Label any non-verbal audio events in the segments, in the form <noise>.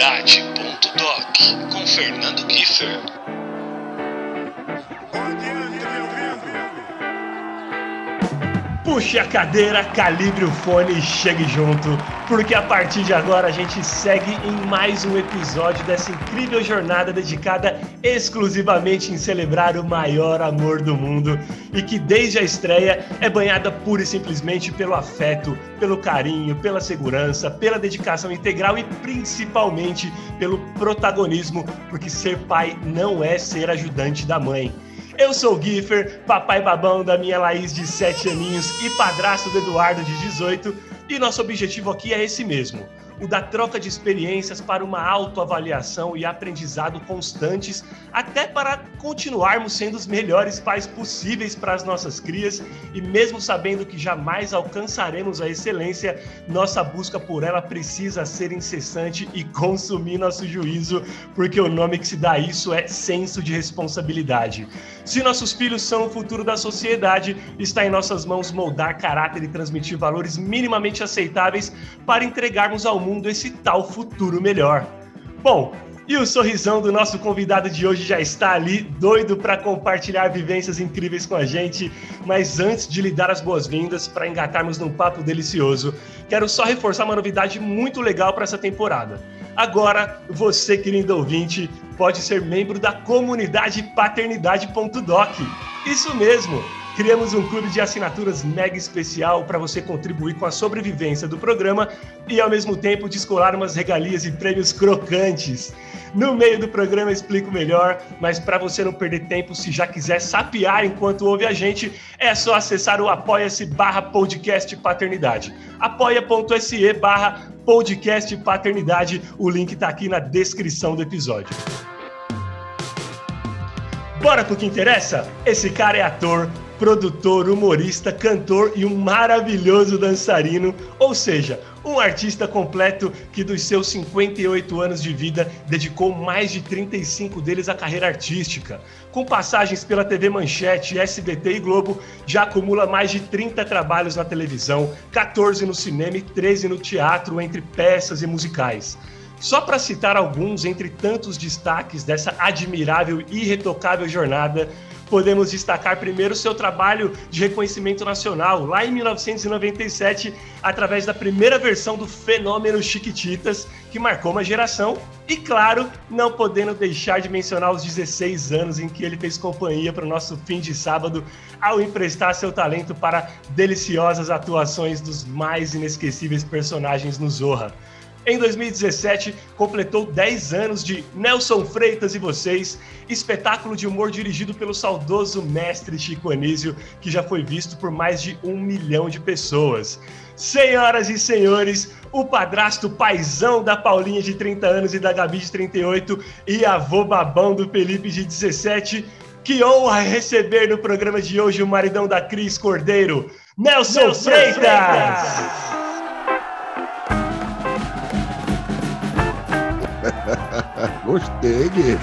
Paternidade.doc com Fernando Kiefer. Puxe a cadeira, calibre o fone e chegue junto, porque a partir de agora a gente segue em mais um episódio dessa incrível jornada dedicada exclusivamente em celebrar o maior amor do mundo e que desde a estreia é banhada pura e simplesmente pelo afeto, pelo carinho, pela segurança, pela dedicação integral e principalmente pelo protagonismo, porque ser pai não é ser ajudante da mãe. Eu sou o Giffer, papai babão da minha Laís de 7 aninhos e padrasto do Eduardo de 18, e nosso objetivo aqui é esse mesmo o da troca de experiências para uma autoavaliação e aprendizado constantes, até para continuarmos sendo os melhores pais possíveis para as nossas crias e mesmo sabendo que jamais alcançaremos a excelência, nossa busca por ela precisa ser incessante e consumir nosso juízo, porque o nome que se dá a isso é senso de responsabilidade. Se nossos filhos são o futuro da sociedade, está em nossas mãos moldar caráter e transmitir valores minimamente aceitáveis para entregarmos ao mundo mundo esse tal futuro melhor. Bom, e o sorrisão do nosso convidado de hoje já está ali, doido para compartilhar vivências incríveis com a gente. Mas antes de lhe dar as boas-vindas para engatarmos num papo delicioso, quero só reforçar uma novidade muito legal para essa temporada. Agora, você, querido ouvinte, pode ser membro da comunidade paternidade.doc. Isso mesmo! Criamos um clube de assinaturas mega especial para você contribuir com a sobrevivência do programa e, ao mesmo tempo, descolar umas regalias e prêmios crocantes. No meio do programa explico melhor, mas para você não perder tempo, se já quiser sapear enquanto ouve a gente, é só acessar o apoia-se barra podcast paternidade. apoia.se barra podcast paternidade. O link está aqui na descrição do episódio. Bora pro que interessa? Esse cara é ator, produtor, humorista, cantor e um maravilhoso dançarino, ou seja, um artista completo que dos seus 58 anos de vida dedicou mais de 35 deles à carreira artística. Com passagens pela TV Manchete, SBT e Globo, já acumula mais de 30 trabalhos na televisão, 14 no cinema e 13 no teatro, entre peças e musicais. Só para citar alguns entre tantos destaques dessa admirável e irretocável jornada, podemos destacar primeiro seu trabalho de reconhecimento nacional, lá em 1997, através da primeira versão do fenômeno Chiquititas, que marcou uma geração, e claro, não podendo deixar de mencionar os 16 anos em que ele fez companhia para o nosso fim de sábado, ao emprestar seu talento para deliciosas atuações dos mais inesquecíveis personagens no Zorra. Em 2017, completou 10 anos de Nelson Freitas e Vocês, espetáculo de humor dirigido pelo saudoso mestre Chico Anísio, que já foi visto por mais de um milhão de pessoas. Senhoras e senhores, o padrasto paizão da Paulinha de 30 anos e da Gabi de 38 e avô babão do Felipe de 17, que honra receber no programa de hoje o maridão da Cris Cordeiro, Nelson, Nelson Freitas. Freitas. Gostei, Guilherme.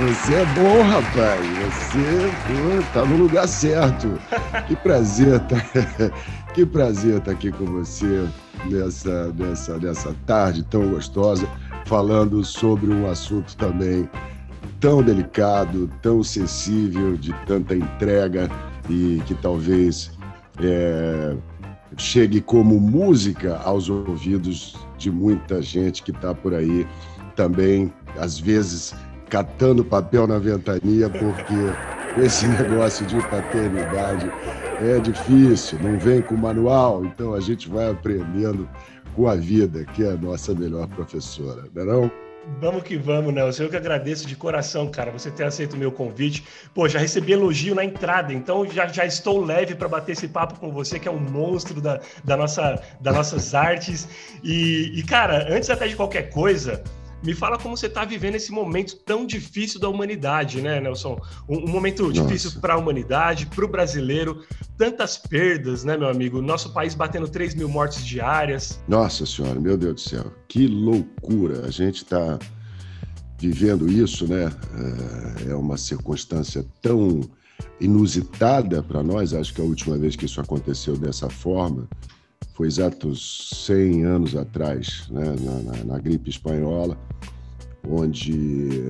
Você é bom, rapaz. Você pô, tá no lugar certo. Que prazer, tá... <laughs> que prazer estar tá aqui com você nessa, nessa, nessa tarde tão gostosa, falando sobre um assunto também tão delicado, tão sensível, de tanta entrega e que talvez é, chegue como música aos ouvidos de muita gente que está por aí também, às vezes, catando papel na ventania, porque esse <laughs> negócio de paternidade é difícil, não vem com manual, então a gente vai aprendendo com a vida, que é a nossa melhor professora, não é não? Vamos que vamos, Nelson. Eu que agradeço de coração, cara, você ter aceito o meu convite. Pô, já recebi elogio na entrada, então já, já estou leve para bater esse papo com você, que é um monstro da, da nossa, das nossas artes. E, e, cara, antes até de qualquer coisa, me fala como você está vivendo esse momento tão difícil da humanidade, né, Nelson? Um, um momento Nossa. difícil para a humanidade, para o brasileiro, tantas perdas, né, meu amigo? Nosso país batendo 3 mil mortes diárias. Nossa Senhora, meu Deus do céu, que loucura! A gente está vivendo isso, né? É, é uma circunstância tão inusitada para nós. Acho que a última vez que isso aconteceu dessa forma foi exatos 100 anos atrás, né, na, na, na gripe espanhola, onde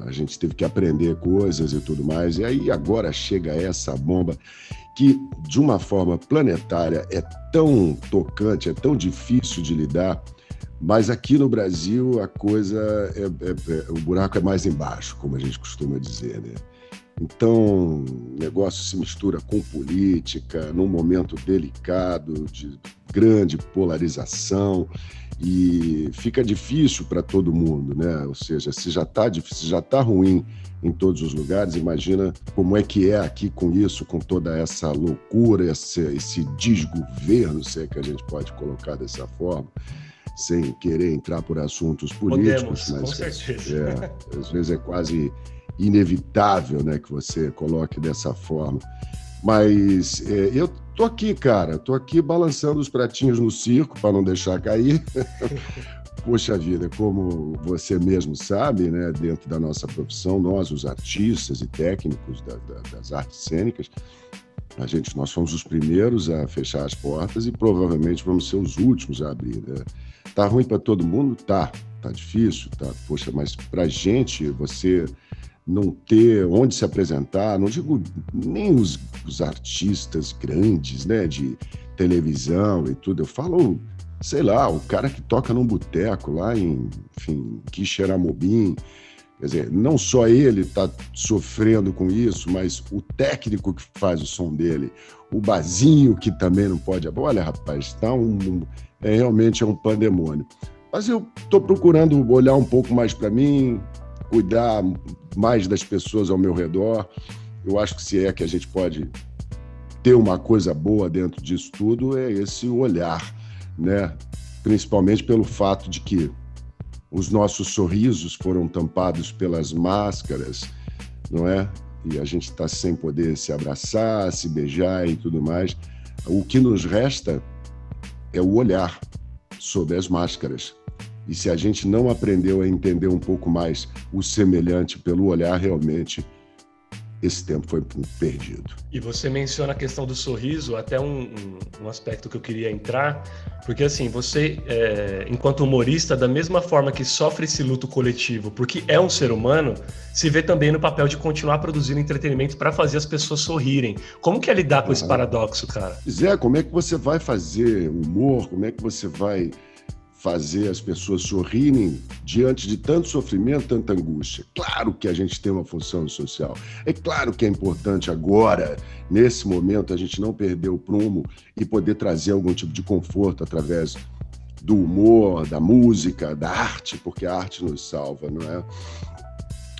a, a gente teve que aprender coisas e tudo mais. E aí agora chega essa bomba que, de uma forma planetária, é tão tocante, é tão difícil de lidar. Mas aqui no Brasil a coisa é, é, é, o buraco é mais embaixo, como a gente costuma dizer, né? Então, o negócio se mistura com política, num momento delicado, de grande polarização, e fica difícil para todo mundo, né? Ou seja, se já está difícil, já está ruim em todos os lugares, imagina como é que é aqui com isso, com toda essa loucura, esse, esse desgoverno, se é que a gente pode colocar dessa forma sem querer entrar por assuntos políticos, Podemos, mas com certeza. É, às vezes é quase inevitável né, que você coloque dessa forma. Mas é, eu tô aqui, cara, tô aqui balançando os pratinhos no circo para não deixar cair. <laughs> Poxa vida, como você mesmo sabe, né, dentro da nossa profissão, nós, os artistas e técnicos da, da, das artes cênicas, a gente, nós fomos os primeiros a fechar as portas e provavelmente vamos ser os últimos a abrir. Né? Tá ruim para todo mundo? Tá. Tá difícil? Tá. Poxa, mas para gente, você não ter onde se apresentar, não digo nem os, os, artistas grandes, né, de televisão e tudo, eu falo, sei lá, o cara que toca num boteco lá em, enfim, Quixeramobim, quer dizer, não só ele está sofrendo com isso, mas o técnico que faz o som dele, o bazinho que também não pode, olha rapaz, está um, é, realmente é um pandemônio. Mas eu estou procurando olhar um pouco mais para mim, cuidar mais das pessoas ao meu redor. Eu acho que se é que a gente pode ter uma coisa boa dentro disso tudo, é esse olhar, né? Principalmente pelo fato de que os nossos sorrisos foram tampados pelas máscaras, não é? E a gente está sem poder se abraçar, se beijar e tudo mais. O que nos resta é o olhar sob as máscaras. E se a gente não aprendeu a entender um pouco mais o semelhante pelo olhar, realmente esse tempo foi perdido. E você menciona a questão do sorriso, até um, um, um aspecto que eu queria entrar, porque assim, você, é, enquanto humorista, da mesma forma que sofre esse luto coletivo, porque é um ser humano, se vê também no papel de continuar produzindo entretenimento para fazer as pessoas sorrirem. Como que é lidar com uhum. esse paradoxo, cara? Zé, como é que você vai fazer humor? Como é que você vai fazer as pessoas sorrirem diante de tanto sofrimento, tanta angústia. Claro que a gente tem uma função social. É claro que é importante agora, nesse momento, a gente não perder o prumo e poder trazer algum tipo de conforto através do humor, da música, da arte, porque a arte nos salva, não é?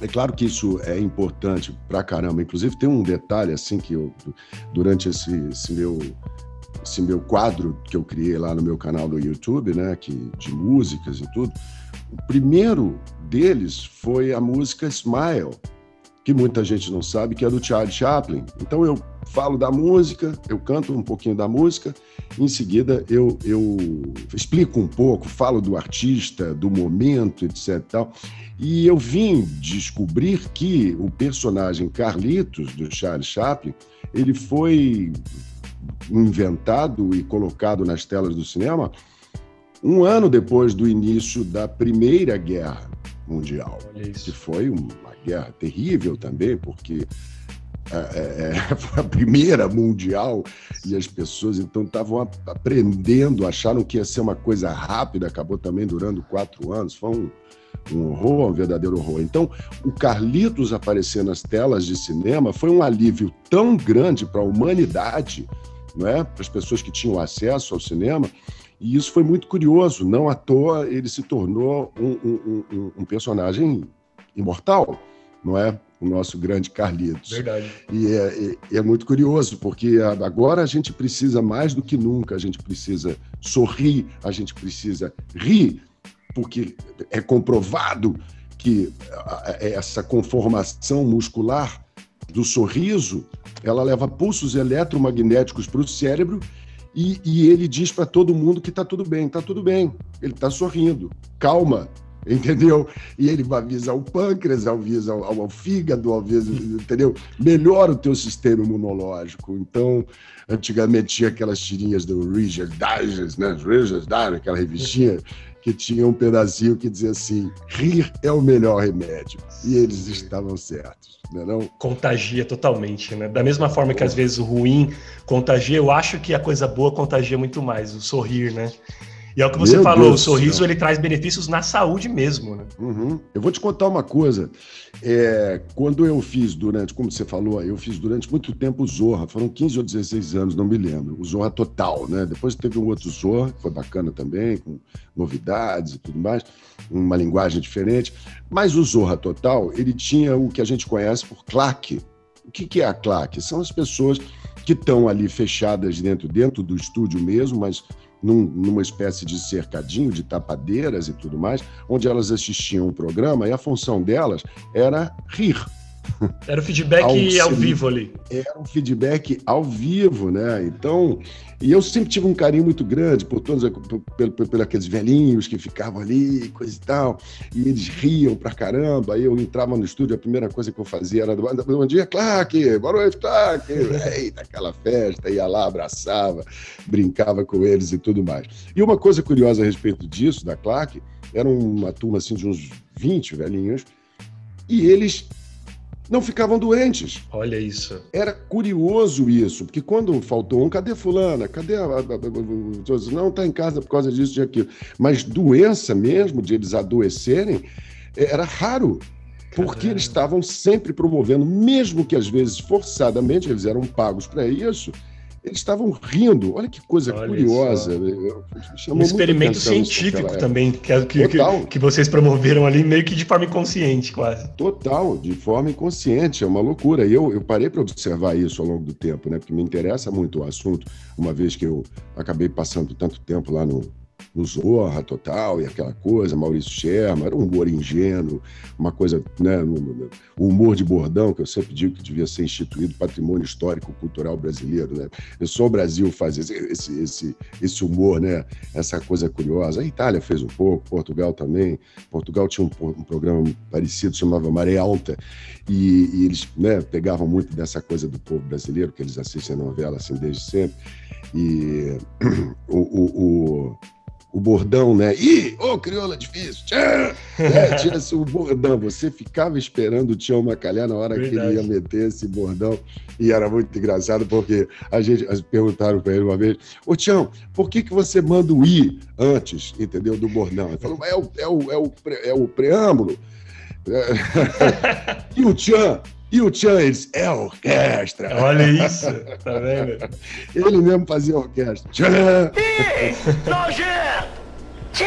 É claro que isso é importante pra caramba. Inclusive, tem um detalhe assim que eu, durante esse, esse meu esse meu quadro que eu criei lá no meu canal do YouTube, né, que, de músicas e tudo, o primeiro deles foi a música Smile, que muita gente não sabe, que é do Charlie Chaplin. Então eu falo da música, eu canto um pouquinho da música, em seguida eu, eu explico um pouco, falo do artista, do momento, etc. Tal. E eu vim descobrir que o personagem Carlitos, do Charlie Chaplin, ele foi inventado e colocado nas telas do cinema um ano depois do início da Primeira Guerra Mundial, que foi uma guerra terrível também, porque é, é, é <laughs> foi a primeira mundial e as pessoas então estavam aprendendo, acharam que ia ser uma coisa rápida, acabou também durando quatro anos, foi um, um horror, um verdadeiro horror. Então, o Carlitos aparecer nas telas de cinema foi um alívio tão grande para a humanidade não é? para as pessoas que tinham acesso ao cinema. E isso foi muito curioso. Não à toa ele se tornou um, um, um, um personagem imortal, não é? O nosso grande Carlitos. Verdade. E é, é, é, muito curioso, porque agora a gente precisa mais do que nunca, a gente precisa sorrir, a gente precisa rir, porque é comprovado que essa conformação muscular do sorriso ela leva pulsos eletromagnéticos para o cérebro e, e, ele diz para todo mundo que está tudo bem, está tudo bem, ele está sorrindo, calma, <laughs> entendeu? E ele avisa ao pâncreas, avisa ao, ao, fígado, avisa, entendeu? Melhora o teu sistema imunológico. Então, antigamente tinha aquelas tirinhas do Richard Digest, né? Richard Digest, aquela revistinha que tinha um pedacinho que dizia assim: rir é o melhor remédio. E eles estavam certos, não é não? Contagia totalmente, né? Da mesma forma que às vezes o ruim contagia, eu acho que a coisa boa contagia muito mais, o sorrir, né? E é o que você Meu falou, Deus o sorriso ele traz benefícios na saúde mesmo, né? Uhum. Eu vou te contar uma coisa. É, quando eu fiz durante, como você falou, eu fiz durante muito tempo o Zorra, foram 15 ou 16 anos, não me lembro, o Zorra total, né? Depois teve um outro Zorra, que foi bacana também, com novidades e tudo mais, uma linguagem diferente. Mas o Zorra total, ele tinha o que a gente conhece por claque. O que, que é a claque? São as pessoas que estão ali fechadas dentro, dentro do estúdio mesmo, mas num, numa espécie de cercadinho, de tapadeiras e tudo mais, onde elas assistiam o programa e a função delas era rir. Era o feedback ao, ao vivo ali. Era um feedback ao vivo, né? Então, e eu sempre tive um carinho muito grande por todos, por, por, por, aqueles velhinhos que ficavam ali, coisa e tal, e eles riam pra caramba. Aí eu entrava no estúdio, a primeira coisa que eu fazia era: bom dia, Clark, boa noite, Clark. <laughs> Eita, aquela festa, ia lá, abraçava, brincava com eles e tudo mais. E uma coisa curiosa a respeito disso, da Clark, era uma turma assim de uns 20 velhinhos, e eles não ficavam doentes. Olha isso. Era curioso isso, porque quando faltou um, cadê fulana? Cadê a, não está em casa por causa disso e aquilo. Mas doença mesmo, de eles adoecerem, era raro. Porque eles estavam sempre promovendo, mesmo que às vezes forçadamente, eles eram pagos para isso, eles estavam rindo. Olha que coisa Olha curiosa. Um experimento científico também, que, que, que, que, vocês promoveram ali, meio que de forma inconsciente, quase. Total, de forma inconsciente, é uma loucura. E eu, eu parei para observar isso ao longo do tempo, né? Porque me interessa muito o assunto, uma vez que eu acabei passando tanto tempo lá no, no Zorra total e aquela coisa, Maurício Sherman, era um humor ingênuo, uma coisa, né, o humor de bordão, que eu sempre digo que devia ser instituído patrimônio histórico cultural brasileiro, né? Só o Brasil faz esse, esse, esse, humor, né? Essa coisa curiosa. A Itália fez um pouco, Portugal também. Portugal tinha um, um programa parecido, chamava Maré Alta, e, e, eles né, pegavam muito dessa coisa do povo brasileiro, que eles assistem a novela assim desde sempre. E o, o, o o bordão, né? Ih, ô, oh, crioula difícil, tchã! <laughs> É, Tinha-se o bordão, você ficava esperando o Tião Macalhar na hora Verdade. que ele ia meter esse bordão, e era muito engraçado, porque a gente perguntaram para ele uma vez, ô Tião, por que, que você manda o I antes, entendeu, do bordão? Ele falou, é o, é o, é o, é o preâmbulo. <laughs> e o Tião, e o Chance é orquestra. Olha isso, tá vendo? <laughs> Ele mesmo fazia orquestra. Tchan! Que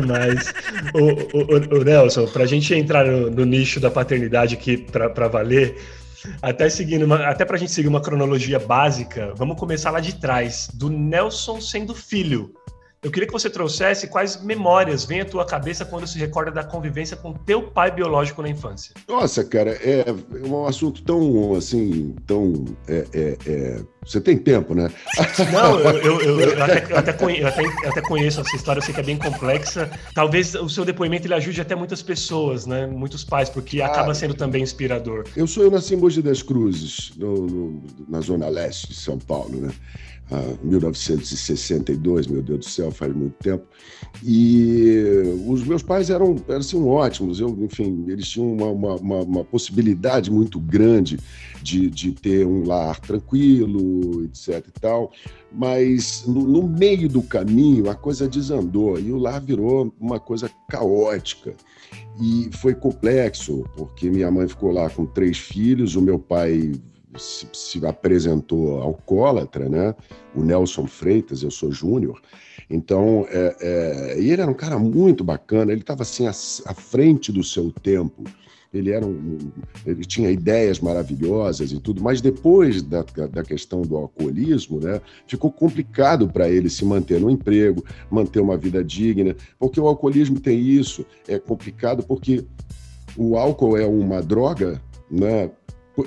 demais. O, o, o, Nelson, pra gente entrar no, no nicho da paternidade aqui pra, pra valer, até seguindo uma, até pra gente seguir uma cronologia básica, vamos começar lá de trás, do Nelson sendo filho. Eu queria que você trouxesse quais memórias vêm à tua cabeça quando se recorda da convivência com teu pai biológico na infância. Nossa, cara, é, é um assunto tão, assim, tão... É, é, é... Você tem tempo, né? <laughs> Não, eu, eu, eu, eu até, até, conheço, até, até, conheço essa história, eu sei que é bem complexa. Talvez o seu depoimento ele ajude até muitas pessoas, né? Muitos pais, porque ah, acaba sendo também inspirador. Eu sou eu nasci em Mogi das Cruzes, no, no, na zona leste de São Paulo, né? 1962, meu Deus do céu, faz muito tempo. E os meus pais eram, eram assim, ótimos, eu, enfim, eles tinham uma, uma, uma, uma possibilidade muito grande de, de ter um lar tranquilo, etc e tal, mas no, no meio do caminho a coisa desandou e o lar virou uma coisa caótica. E foi complexo, porque minha mãe ficou lá com três filhos, o meu pai se, se apresentou alcoólatra, né? O Nelson Freitas, eu sou júnior. Então, é, é, e ele era um cara muito bacana, ele estava assim à, à, frente do seu tempo. Ele era um, ele tinha ideias maravilhosas e tudo, mas depois da, da questão do alcoolismo, né, ficou complicado para ele se manter no emprego, manter uma vida digna, porque o alcoolismo tem isso, é complicado porque o álcool é uma droga, né,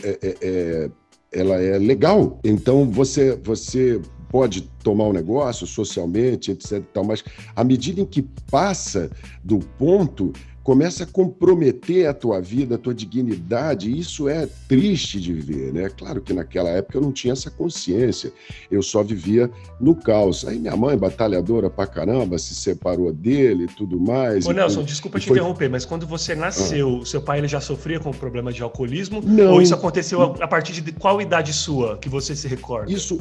é, é, é, ela é legal. Então você, você pode tomar o um negócio socialmente, etc. Tal, mas à medida em que passa do ponto, começa a comprometer a tua vida, a tua dignidade, e isso é triste de ver, né? Claro que naquela época eu não tinha essa consciência, eu só vivia no caos. Aí minha mãe, batalhadora pra caramba, se separou dele e tudo mais. Ô Nelson, desculpa te foi... interromper, mas quando você nasceu, ah. seu pai ele já sofria com problema de alcoolismo? Não. Ou isso aconteceu a partir de qual idade sua que você se recorda? Isso,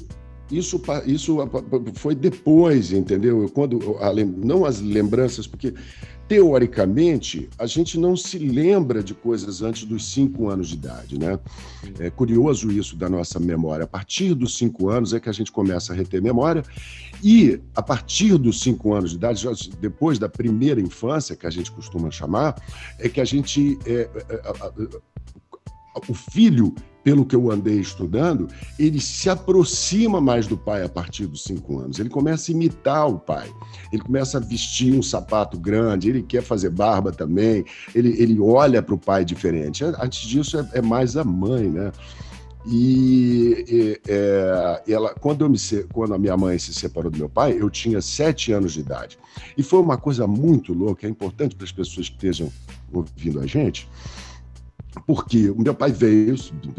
isso, isso foi depois, entendeu? Quando não as lembranças, porque teoricamente, a gente não se lembra de coisas antes dos cinco anos de idade, né? É curioso isso da nossa memória. A partir dos cinco anos é que a gente começa a reter memória e a partir dos cinco anos de idade, depois da primeira infância, que a gente costuma chamar, é que a gente... É, é, é, o filho pelo que eu andei estudando, ele se aproxima mais do pai a partir dos cinco anos. Ele começa a imitar o pai. Ele começa a vestir um sapato grande, ele quer fazer barba também, ele, ele olha para o pai diferente. Antes disso, é, é, mais a mãe, né? E, é, ela, quando, eu me, quando a minha mãe se separou do meu pai, eu tinha sete anos de idade. E foi uma coisa muito louca, é importante para as pessoas que estejam ouvindo a gente, porque o meu pai veio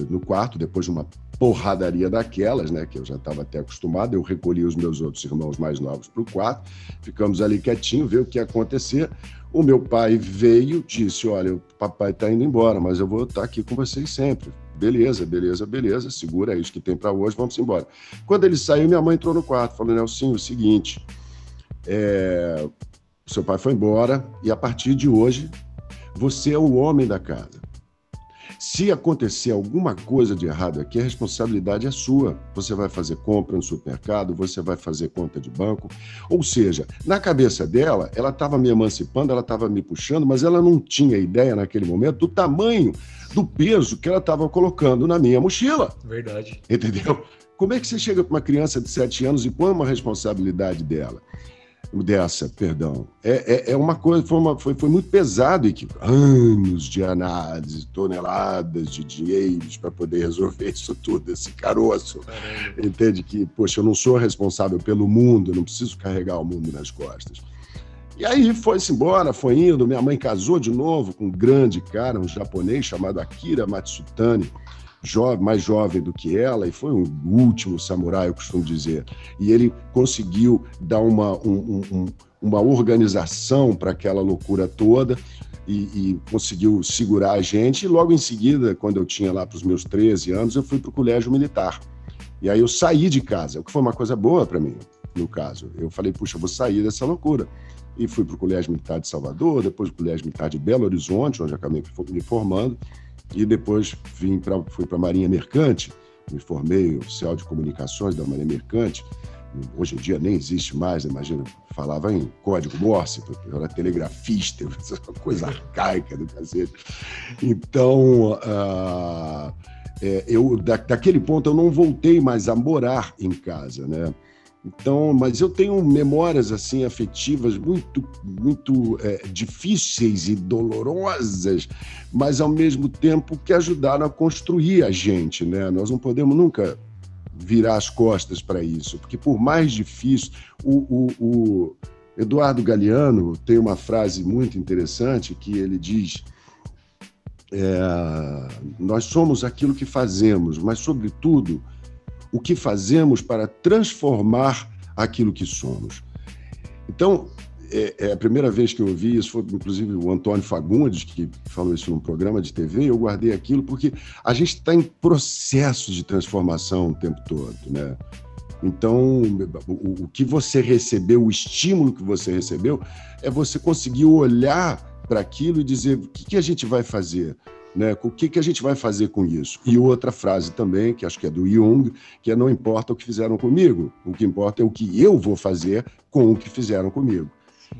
no quarto, depois de uma porradaria daquelas, né, que eu já estava até acostumado, eu recolhi os meus outros irmãos mais novos para o quarto, ficamos ali quietinho, ver o que ia acontecer. O meu pai veio, disse: Olha, o papai está indo embora, mas eu vou estar tá aqui com vocês sempre. Beleza, beleza, beleza, segura é isso que tem para hoje, vamos embora. Quando ele saiu, minha mãe entrou no quarto, falou: Nelson, o seguinte, é... seu pai foi embora e a partir de hoje você é o homem da casa. Se acontecer alguma coisa de errado aqui, a responsabilidade é sua. Você vai fazer compra no supermercado, você vai fazer conta de banco. Ou seja, na cabeça dela, ela estava me emancipando, ela estava me puxando, mas ela não tinha ideia naquele momento do tamanho do peso que ela estava colocando na minha mochila. Verdade. Entendeu? Como é que você chega para uma criança de 7 anos e põe uma responsabilidade dela? Dessa, perdão. É, é, é, uma coisa, foi, uma, foi, foi muito pesado, e anos de análise, toneladas de dinheiros para poder resolver isso tudo, esse caroço. Caramba. Entende que, poxa, eu não sou responsável pelo mundo, eu não preciso carregar o mundo nas costas. E aí foi-se embora, foi indo. Minha mãe casou de novo com um grande cara, um japonês chamado Akira Matsutani mais jovem do que ela, e foi o último samurai, eu costumo dizer. E ele conseguiu dar uma, um, um, uma organização para aquela loucura toda e, e, conseguiu segurar a gente. E logo em seguida, quando eu tinha lá para os meus 13 anos, eu fui para o colégio militar. E aí eu saí de casa, o que foi uma coisa boa para mim, no caso. Eu falei, puxa, eu vou sair dessa loucura. E fui para o Colégio Militar de Salvador, depois o Colégio Militar de Belo Horizonte, onde acabei me formando e depois vim pra, fui para a Marinha Mercante, me formei oficial de comunicações da Marinha Mercante. Hoje em dia nem existe mais, né? imagina, falava em código Morse, eu era telegrafista, uma coisa arcaica do cacete. Então, uh, é, eu, da, daquele ponto eu não voltei mais a morar em casa, né? Então, mas eu tenho memórias assim afetivas muito, muito é, difíceis e dolorosas, mas ao mesmo tempo que ajudaram a construir a gente, né? Nós não podemos nunca virar as costas para isso, porque por mais difícil, o, o, o Eduardo Galeano tem uma frase muito interessante que ele diz: é, nós somos aquilo que fazemos, mas sobretudo o que fazemos para transformar aquilo que somos. Então, é, é, a primeira vez que eu ouvi isso, foi inclusive o Antônio Fagundes, que falou isso num programa de TV, eu guardei aquilo porque a gente está em processo de transformação o tempo todo, né? Então, o, que você recebeu, o estímulo que você recebeu, é você conseguir olhar para aquilo e dizer o que, que a gente vai fazer né? O que, que a gente vai fazer com isso? E outra frase também, que acho que é do Jung, que é não importa o que fizeram comigo, o que importa é o que eu vou fazer com o que fizeram comigo.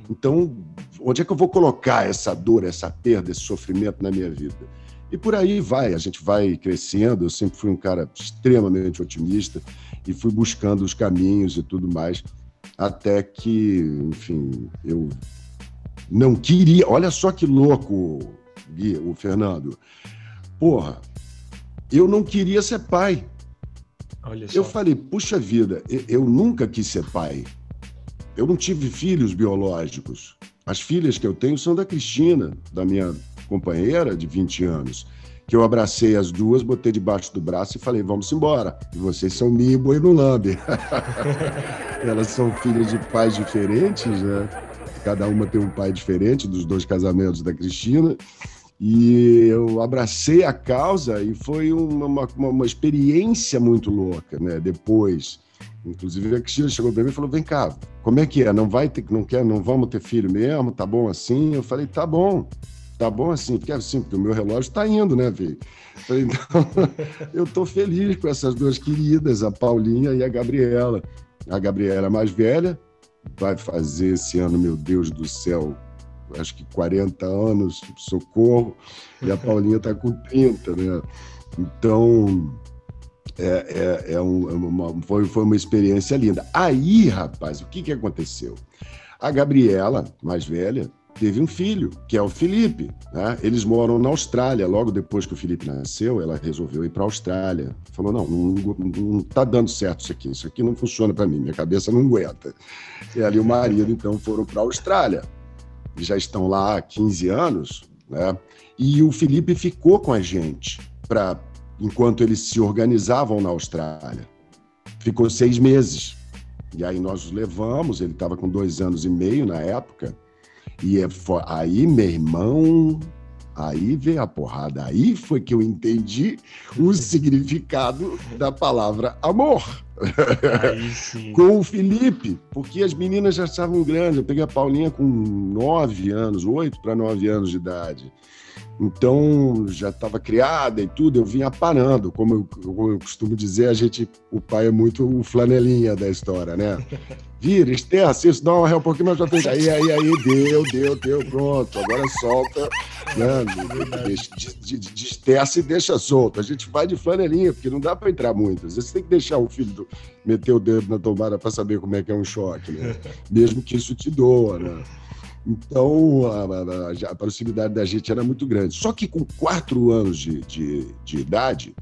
Então, onde é que eu vou colocar essa dor, essa perda, esse sofrimento na minha vida? E por aí vai, a gente vai crescendo. Eu sempre fui um cara extremamente otimista e fui buscando os caminhos e tudo mais, até que, enfim, eu não queria. Olha só que louco, Gui, o Fernando. Porra, eu não queria ser pai. Eu falei, puxa vida, eu nunca quis ser pai. Eu não tive filhos biológicos. As filhas que eu tenho são da Cristina, da minha companheira de 20 anos, que eu abracei as duas, botei debaixo do braço e falei, vamos embora. E vocês são Mia e Boi no Lambe. <laughs> Elas são filhas de pais diferentes, né? Cada uma tem um pai diferente dos dois casamentos da Cristina. E eu abracei a causa e foi uma, uma, uma experiência muito louca, né? Depois, inclusive a Cristina chegou para mim e falou: "Vem cá, como é que é? Não vai ter, não quer, não vamos ter filho mesmo? Tá bom assim?" Eu falei: "Tá bom." Tá bom assim, porque assim, porque o meu relógio está indo, né, filho? Então, <laughs> eu estou feliz com essas duas queridas, a Paulinha e a Gabriela. A Gabriela é mais velha, vai fazer esse ano, meu Deus do céu, acho que 40 anos, socorro, e a Paulinha está com 30, né? Então, é, é, é, um, é uma, foi, foi uma experiência linda. Aí, rapaz, o que, que aconteceu? A Gabriela, mais velha, teve um filho, que é o Felipe. Né? Eles moram na Austrália. Logo depois que o Felipe nasceu, ela resolveu ir para a Austrália. Falou: não, não, está dando certo isso aqui. Isso aqui não funciona para mim. Minha cabeça não aguenta. E ali o marido, então, foram para a Austrália já estão lá há 15 anos, né? E o Felipe ficou com a gente para enquanto eles se organizavam na Austrália. Ficou seis meses. E aí nós os levamos, ele estava com dois anos e meio na época. E é aí, meu irmão, Aí veio a porrada. Aí foi que eu entendi o significado da palavra amor. <laughs> com o Felipe, porque as meninas já estavam grandes. Eu peguei a Paulinha com nove anos, oito para nove anos de idade. Então já estava criada e tudo, eu vinha parando. Como eu, eu, costumo dizer, a gente, o pai é muito o flanelinha da história, né? <laughs> Vira, esterça, isso, dá uma ré um pouquinho mais pra frente. Aí, aí, aí, deu, deu, deu, pronto. Agora solta, né? Desterça e deixa solto. A gente vai de flanelinha, porque não dá para entrar muito. Às vezes tem que deixar o filho do, meter o dedo na tomada para saber como é que é um choque, né? Mesmo que isso te doa, né? Então, a, a, a, proximidade da gente era muito grande. Só que com quatro anos de, de, de idade,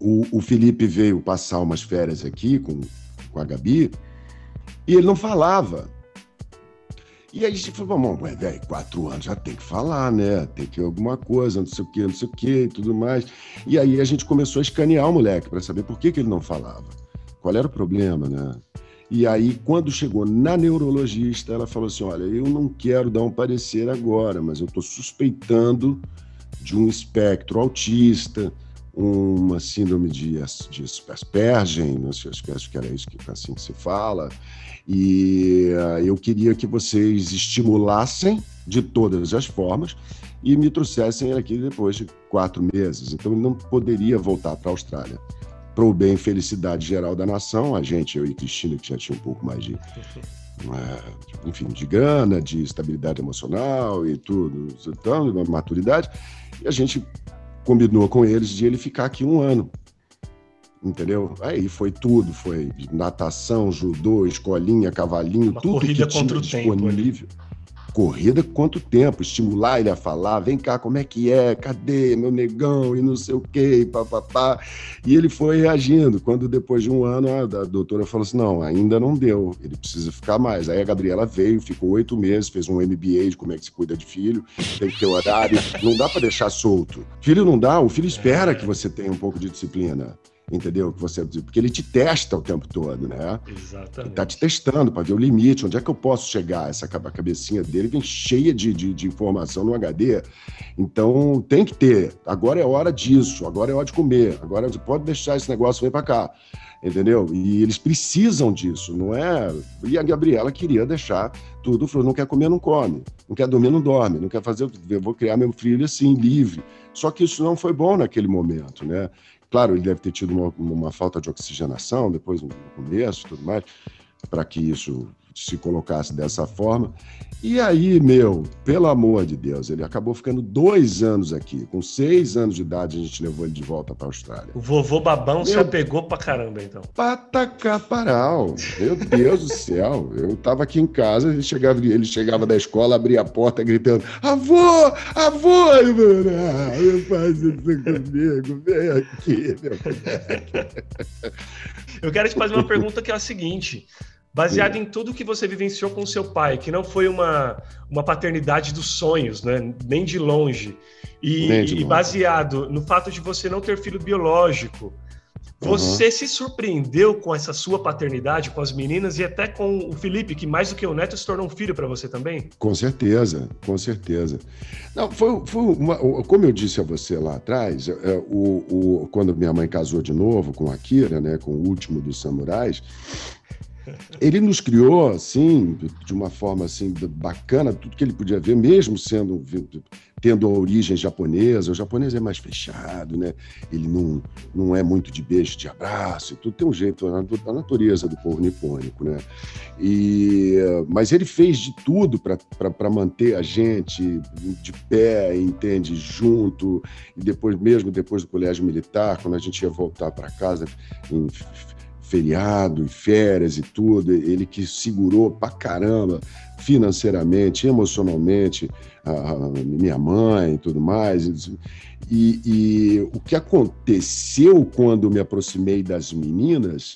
o, o, Felipe veio passar umas férias aqui com, com a Gabi e ele não falava. E aí a gente falou, bom, velho, quatro anos já tem que falar, né? Tem que alguma coisa, não sei o quê, não sei o quê e tudo mais. E aí a gente começou a escanear o moleque para saber por que, que ele não falava. Qual era o problema, né? E aí, quando chegou na neurologista, ela falou assim: Olha, eu não quero dar um parecer agora, mas eu estou suspeitando de um espectro autista, uma síndrome de, de Asperger, não sei, acho que era isso que assim que se fala. E uh, eu queria que vocês estimulassem de todas as formas e me trouxessem aqui depois de quatro meses. Então, ele não poderia voltar para a Austrália para o bem e felicidade geral da nação, a gente, eu e Cristina, que já tinha um pouco mais de, <laughs> é, enfim, de grana, de estabilidade emocional e tudo, então, uma maturidade, e a gente combinou com eles de ele ficar aqui um ano, entendeu? Aí foi tudo, foi natação, judô, escolinha, cavalinho, uma tudo corrida que tinha contra o disponível. Tempo, corrida quanto tempo, estimular ele a falar, vem cá, como é que é, cadê meu negão e não sei o quê, papapá. E ele foi reagindo. Quando depois de um ano, a, doutora falou assim: não, ainda não deu, ele precisa ficar mais. Aí a Gabriela veio, ficou oito meses, fez um MBA de como é que se cuida de filho, tem que ter horário, não dá para deixar solto. Filho não dá, o filho espera que você tenha um pouco de disciplina entendeu? Que você, porque ele te testa o tempo todo, né? Exatamente. Ele tá te testando para ver o limite, onde é que eu posso chegar. Essa cabecinha dele vem cheia de, de, de, informação no HD. Então tem que ter. Agora é hora disso, agora é hora de comer, agora você pode deixar esse negócio vir para cá. Entendeu? E eles precisam disso, não é? E a Gabriela queria deixar tudo, falou: não quer comer, não come, não quer dormir, não dorme, não quer fazer, eu vou criar meu filho assim, livre. Só que isso não foi bom naquele momento, né? Claro, ele deve ter tido uma, uma falta de oxigenação depois no começo tudo mais, para que isso se colocasse dessa forma. E aí, meu, pelo amor de Deus, ele acabou ficando dois anos aqui. Com seis anos de idade, a gente levou ele de volta para a Austrália. O vovô babão meu... se apegou pra caramba, então. Patacaparal. Meu Deus do céu. Eu tava aqui em casa, ele chegava, ele chegava da escola, abria a porta gritando: avô, avô! Eu, ah, não faz isso comigo, vem aqui, meu <laughs> Eu quero te fazer uma pergunta que é a seguinte baseado em tudo que você vivenciou com seu pai, que não foi uma, uma paternidade dos sonhos, né? nem de longe. E, de longe. e baseado no fato de você não ter filho biológico, você uhum. se surpreendeu com essa sua paternidade, com as meninas e até com o Felipe, que mais do que o neto se tornou um filho para você também? Com certeza, com certeza. Não, foi, foi uma, como eu disse a você lá atrás, é, o, o, quando minha mãe casou de novo com a Kira, né, com o último dos samurais, ele nos criou assim, de uma forma assim bacana, tudo que ele podia ver, mesmo sendo tendo origem japonesa. O japonês é mais fechado, né? Ele não, não é muito de beijo, de abraço, tudo tem um jeito a natureza do povo nipônico, né? E mas ele fez de tudo para manter a gente de pé, entende, junto. E depois mesmo depois do colégio militar, quando a gente ia voltar para casa em feriado e férias e tudo, ele que segurou pra caramba financeiramente, emocionalmente, a, minha mãe e tudo mais. E, e, o que aconteceu quando me aproximei das meninas,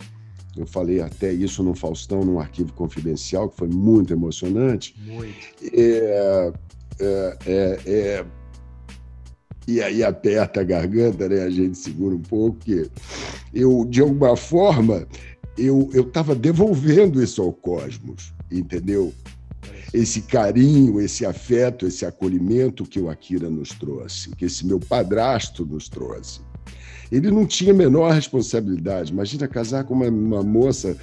eu falei até isso no Faustão, num arquivo confidencial, que foi muito emocionante. Muito. É, é, é, é e aí aperta a garganta, né? A gente segura um pouco, que eu, de alguma forma, eu estava devolvendo isso ao cosmos, entendeu? Esse carinho, esse afeto, esse acolhimento que o Akira nos trouxe, que esse meu padrasto nos trouxe. Ele não tinha a menor responsabilidade. Imagina casar com uma, uma moça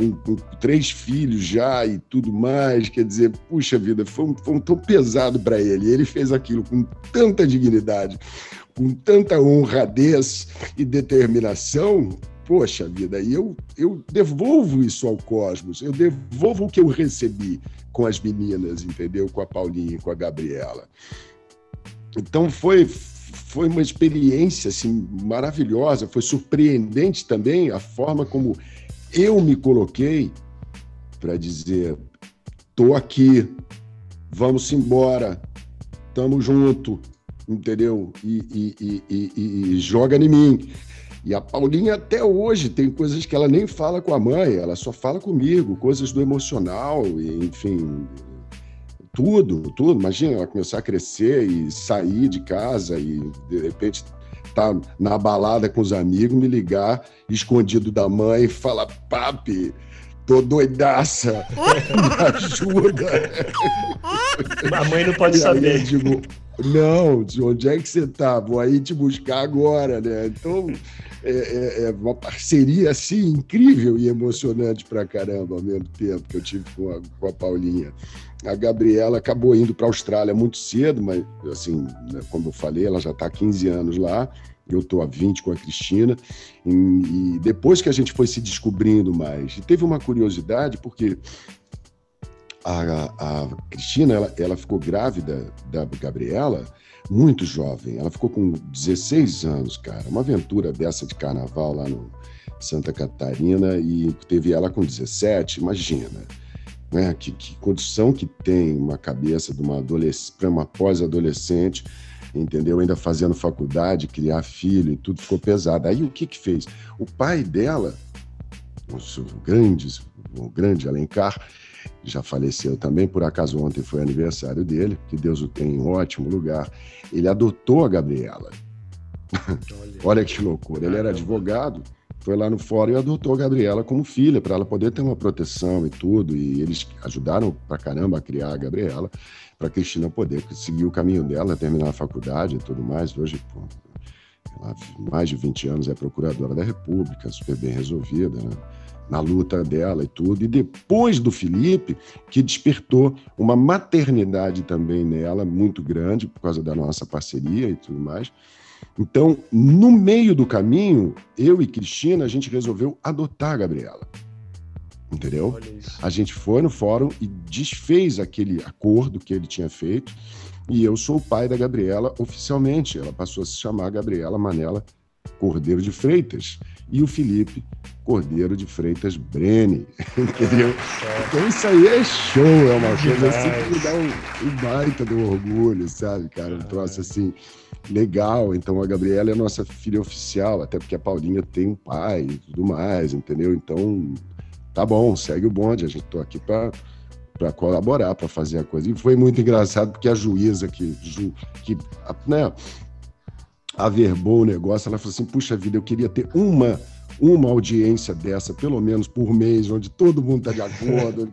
com, com, três filhos já e tudo mais. Quer dizer, puxa vida, foi um, foi tão pesado para ele. Ele fez aquilo com tanta dignidade, com tanta honradez e determinação. Poxa vida, e eu, eu devolvo isso ao cosmos, eu devolvo o que eu recebi com as meninas, entendeu? Com a Paulinha com a Gabriela. Então foi, foi uma experiência assim, maravilhosa, foi surpreendente também a forma como eu me coloquei para dizer: tô aqui, vamos embora, tamo junto, entendeu? E, e, e, e, joga em mim. E a Paulinha até hoje tem coisas que ela nem fala com a mãe, ela só fala comigo, coisas do emocional, enfim, tudo, tudo. Imagina ela começar a crescer e sair de casa e de repente tá na balada com os amigos, me ligar escondido da mãe e falar: papi, tô doidaça, <laughs> me ajuda. A mãe não pode saber. Aí, digo, não, onde é que você tá? Vou aí te buscar agora, né? Então, é, é, é uma parceria assim incrível e emocionante pra caramba ao mesmo tempo que eu tive com a, com a Paulinha. A Gabriela acabou indo para a Austrália muito cedo, mas, assim, né, como eu falei, ela já está há 15 anos lá. Eu estou há 20 com a Cristina. E, e, depois que a gente foi se descobrindo mais, e teve uma curiosidade, porque a, a Cristina ela, ela ficou grávida da Gabriela muito jovem. Ela ficou com 16 anos, cara. Uma aventura dessa de carnaval lá no Santa Catarina e teve ela com 17, imagina né? Que, que condição que tem uma cabeça de uma adolescente, para uma pós-adolescente, entendeu? Ainda fazendo faculdade, criar filho e tudo ficou pesado. Aí o que que fez? O pai dela, o grande, o grande Alencar, já faleceu também, por acaso ontem foi aniversário dele, que Deus o tem em ótimo lugar. Ele adotou a Gabriela. Olha, <laughs> Olha que loucura. Ele era advogado foi lá no fórum e adotou a Gabriela como filha, para ela poder ter uma proteção e tudo. E eles ajudaram pra caramba a criar a Gabriela, para a Cristina poder seguir o caminho dela, terminar a faculdade e tudo mais. Hoje, pô, ela, mais de 20 anos, é procuradora da República, super bem resolvida, né? na luta dela e tudo. E depois do Felipe, que despertou uma maternidade também nela, muito grande, por causa da nossa parceria e tudo mais então, no meio do caminho, eu e Cristina, a gente resolveu adotar a Gabriela. Entendeu? A gente foi no fórum e desfez aquele acordo que ele tinha feito. E eu sou o pai da Gabriela oficialmente. Ela passou a se chamar Gabriela Manela Cordeiro de Freitas. E o Felipe Cordeiro de Freitas Brene. <laughs> Entendeu? É, então isso aí é show, é uma coisa assim que dá um, um baita do orgulho, sabe, cara? Um troço assim legal. Então a Gabriela é a nossa filha oficial, até porque a Paulinha tem um pai e tudo mais, entendeu? Então tá bom, segue o bonde, a gente tô aqui para para colaborar, para fazer a coisa. E foi muito engraçado porque a juíza que, que né, averbou o negócio, ela falou assim: puxa vida, eu queria ter uma uma audiência dessa, pelo menos por mês, onde todo mundo está de acordo.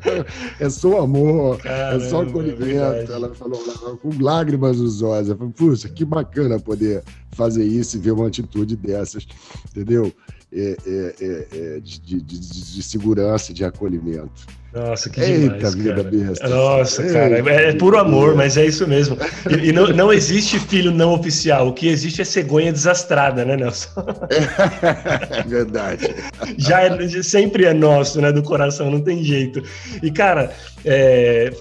<laughs> é só amor, Caramba, é só acolhimento. É ela falou com lágrimas nos olhos. Ela falou, puxa, que bacana poder fazer isso e ver uma atitude dessas, entendeu? É, é, é, é de, de, de segurança, de acolhimento. Nossa, que Eita, demais, vida besta. Nossa, Eita, cara, é, é puro amor, mas é isso mesmo. E, e, não, não existe filho não oficial, o que existe é cegonha desastrada, né, Nelson? É <laughs> verdade. Já é, sempre é nosso, né, do coração, não tem jeito. E, cara, é,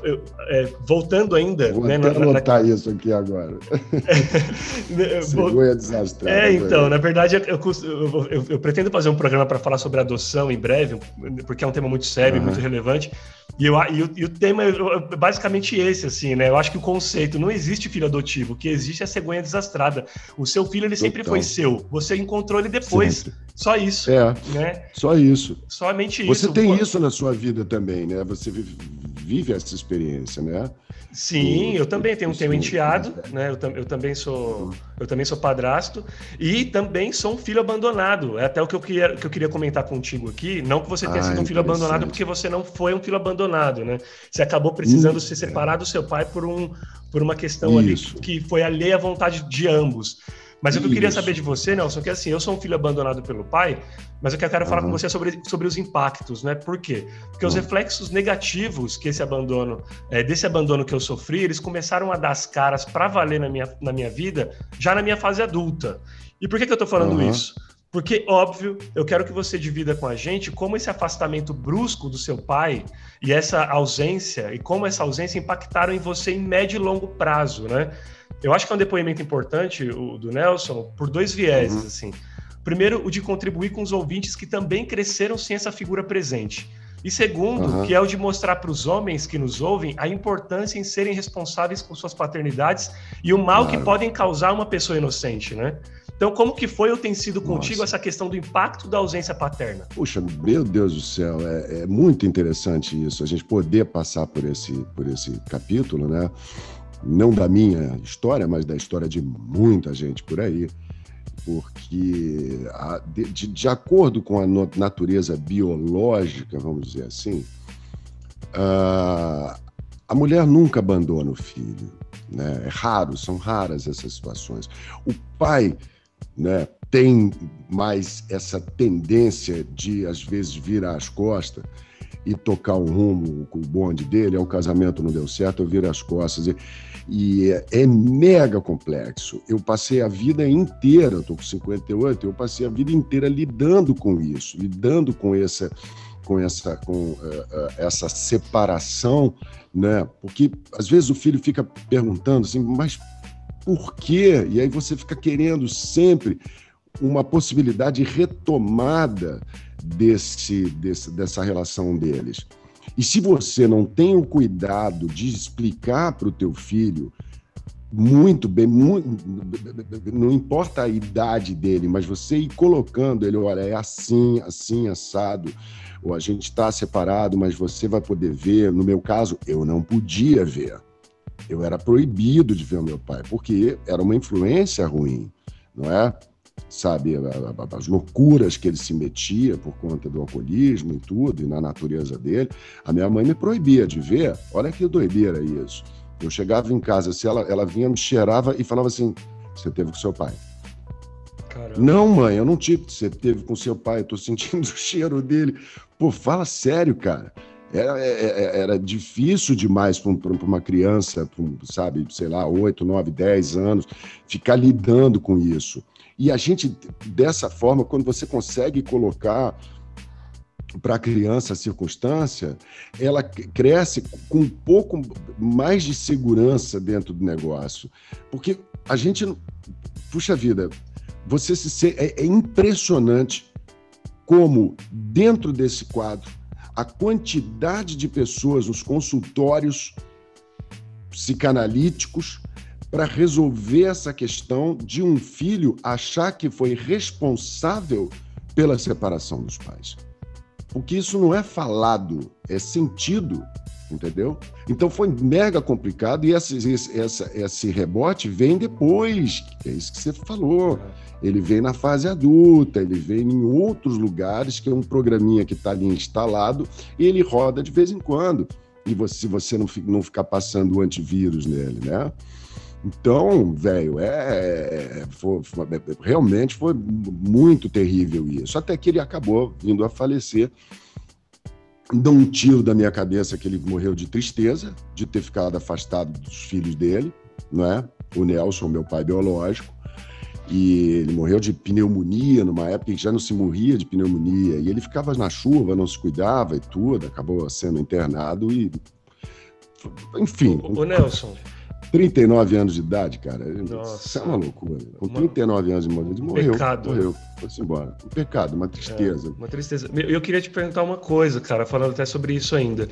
é, voltando ainda... Vou né, até na, anotar na... isso aqui agora. <laughs> cegonha desastrada. É, então, na verdade, eu, eu, eu, eu pretendo fazer um programa para falar sobre adoção em breve, porque é um tema muito sério uhum. e muito relevante. E, eu, e, o, e o tema é basicamente esse, assim, né? Eu acho que o conceito não existe filho adotivo, o que existe é a cegonha desastrada. O seu filho, ele sempre foi seu. Você encontrou ele depois. Sempre. Só isso. É. Né? Só isso. Somente isso. Você tem isso na sua vida também, né? Você vive, vive essa experiência, né? Sim, eu também tenho, tenho enteado, né? Eu, eu, também sou eu também sou padrasto e também sou um filho abandonado. É até o que eu queria, que eu queria comentar contigo aqui. Não que você tenha ah, sido um filho abandonado, porque você não foi um filho abandonado, né? Você acabou precisando se separar do seu pai por, um, por uma questão Isso. ali que foi alheia à vontade de ambos. Mas o que eu queria saber de você, Nelson, é que assim, eu sou um filho abandonado pelo pai, mas eu quero falar uhum. com você sobre, sobre os impactos, né? Por quê? Porque uhum. os reflexos negativos que esse abandono, é, desse abandono que eu sofri, eles começaram a dar as caras para valer na minha, na minha vida, já na minha fase adulta. E por que, que eu tô falando uhum. isso? Porque, óbvio, eu quero que você divida com a gente como esse afastamento brusco do seu pai e essa ausência, e como essa ausência impactaram em você em médio e longo prazo, né? Eu acho que é um depoimento importante, o do Nelson, por dois vieses, uhum. assim. Primeiro, o de contribuir com os ouvintes que também cresceram sem essa figura presente. E segundo, uhum. que é o de mostrar para os homens que nos ouvem a importância em serem responsáveis por suas paternidades e o mal claro. que podem causar uma pessoa inocente, né? Então, como que foi ou tem sido contigo Nossa. essa questão do impacto da ausência paterna? Puxa, meu Deus do céu, é, é, muito interessante isso, a gente poder passar por esse, por esse capítulo, né? não da minha história, mas da história de muita gente por aí, porque de, de, acordo com a natureza biológica, vamos dizer assim, a, a mulher nunca abandona o filho. Né? É raro, são raras essas situações. O pai né, tem mais essa tendência de, às vezes, virar as costas e tocar um rumo com o bonde dele, é o casamento não deu certo, eu viro as costas. E, e é, é, mega complexo. Eu passei a vida inteira, estou com 58, eu passei a vida inteira lidando com isso, lidando com essa com essa com uh, uh, essa separação, né? Porque às vezes o filho fica perguntando assim, mas por quê? E aí você fica querendo sempre uma possibilidade retomada desse, desse, dessa relação deles. E se você não tem o cuidado de explicar para o teu filho muito bem, muito, não importa a idade dele, mas você ir colocando ele, olha, é assim, assim, assado, ou a gente está separado, mas você vai poder ver. No meu caso, eu não podia ver. Eu era proibido de ver o meu pai, porque era uma influência ruim, não é? sabe, as loucuras que ele se metia por conta do alcoolismo e tudo, e na natureza dele. A minha mãe me proibia de ver. Olha que doideira isso. Eu chegava em casa, se ela, ela vinha, me cheirava e falava assim: Você teve com seu pai. Caramba. Não, mãe, eu não tive. Você teve com seu pai, eu tô <laughs> sentindo o cheiro dele. Pô, fala sério, cara. Era, era, é, é, era difícil demais para uma criança, um, sabe, sei lá, 8, 9, 10 anos, ficar lidando com isso. E a gente, dessa forma, quando você consegue colocar para a criança a circunstância, ela cresce com um pouco mais de segurança dentro do negócio. Porque a gente, puxa vida, você se é, é impressionante como dentro desse quadro a quantidade de pessoas nos consultórios psicanalíticos para resolver essa questão de um filho achar que foi responsável pela separação dos pais. Porque isso não é falado, é sentido, entendeu? Então foi mega complicado e esse, esse, essa, esse rebote vem depois, é isso que você falou. Ele vem na fase adulta, ele vem em outros lugares, que é um programinha que está ali instalado e ele roda de vez em quando. E você, se você não, não ficar passando o antivírus nele, né? Então, velho, é, é, foi, foi, realmente foi muito terrível isso. Até que ele acabou vindo a falecer. Deu um tiro da minha cabeça que ele morreu de tristeza, de ter ficado afastado dos filhos dele, não é? O Nelson, meu pai biológico. E ele morreu de pneumonia numa época que já não se morria de pneumonia. E ele ficava na chuva, não se cuidava e tudo, acabou sendo internado e. Enfim. O, o Nelson, 39 anos de idade, cara. Nossa. Isso é uma loucura. Com 39 anos de idade, morreu. Pecado. Morreu. Foi-se embora. Um pecado, uma tristeza. É, uma tristeza. Eu queria te perguntar uma coisa, cara, falando até sobre isso ainda.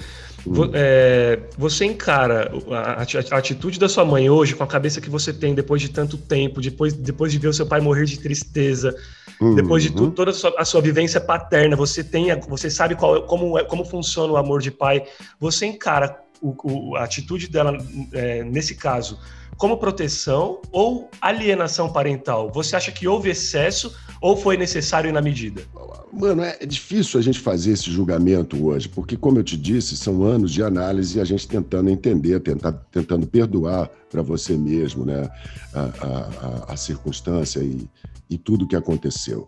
Hum. É, você encara a, a, atitude da sua mãe hoje, com a cabeça que você tem depois de tanto tempo, depois, depois de ver o seu pai morrer de tristeza, uhum. depois de tu, toda a sua, a sua, vivência paterna, você tem, você sabe qual, como, é, como funciona o amor de pai. Você encara o, o, a atitude dela, é, nesse caso, como proteção ou alienação parental? Você acha que houve excesso ou foi necessário na medida? Mano, é difícil a gente fazer esse julgamento hoje, porque, como eu te disse, são anos de análise e a gente tentando entender, tentar, tentando perdoar para você mesmo né, a, a, a, a circunstância e, e tudo que aconteceu.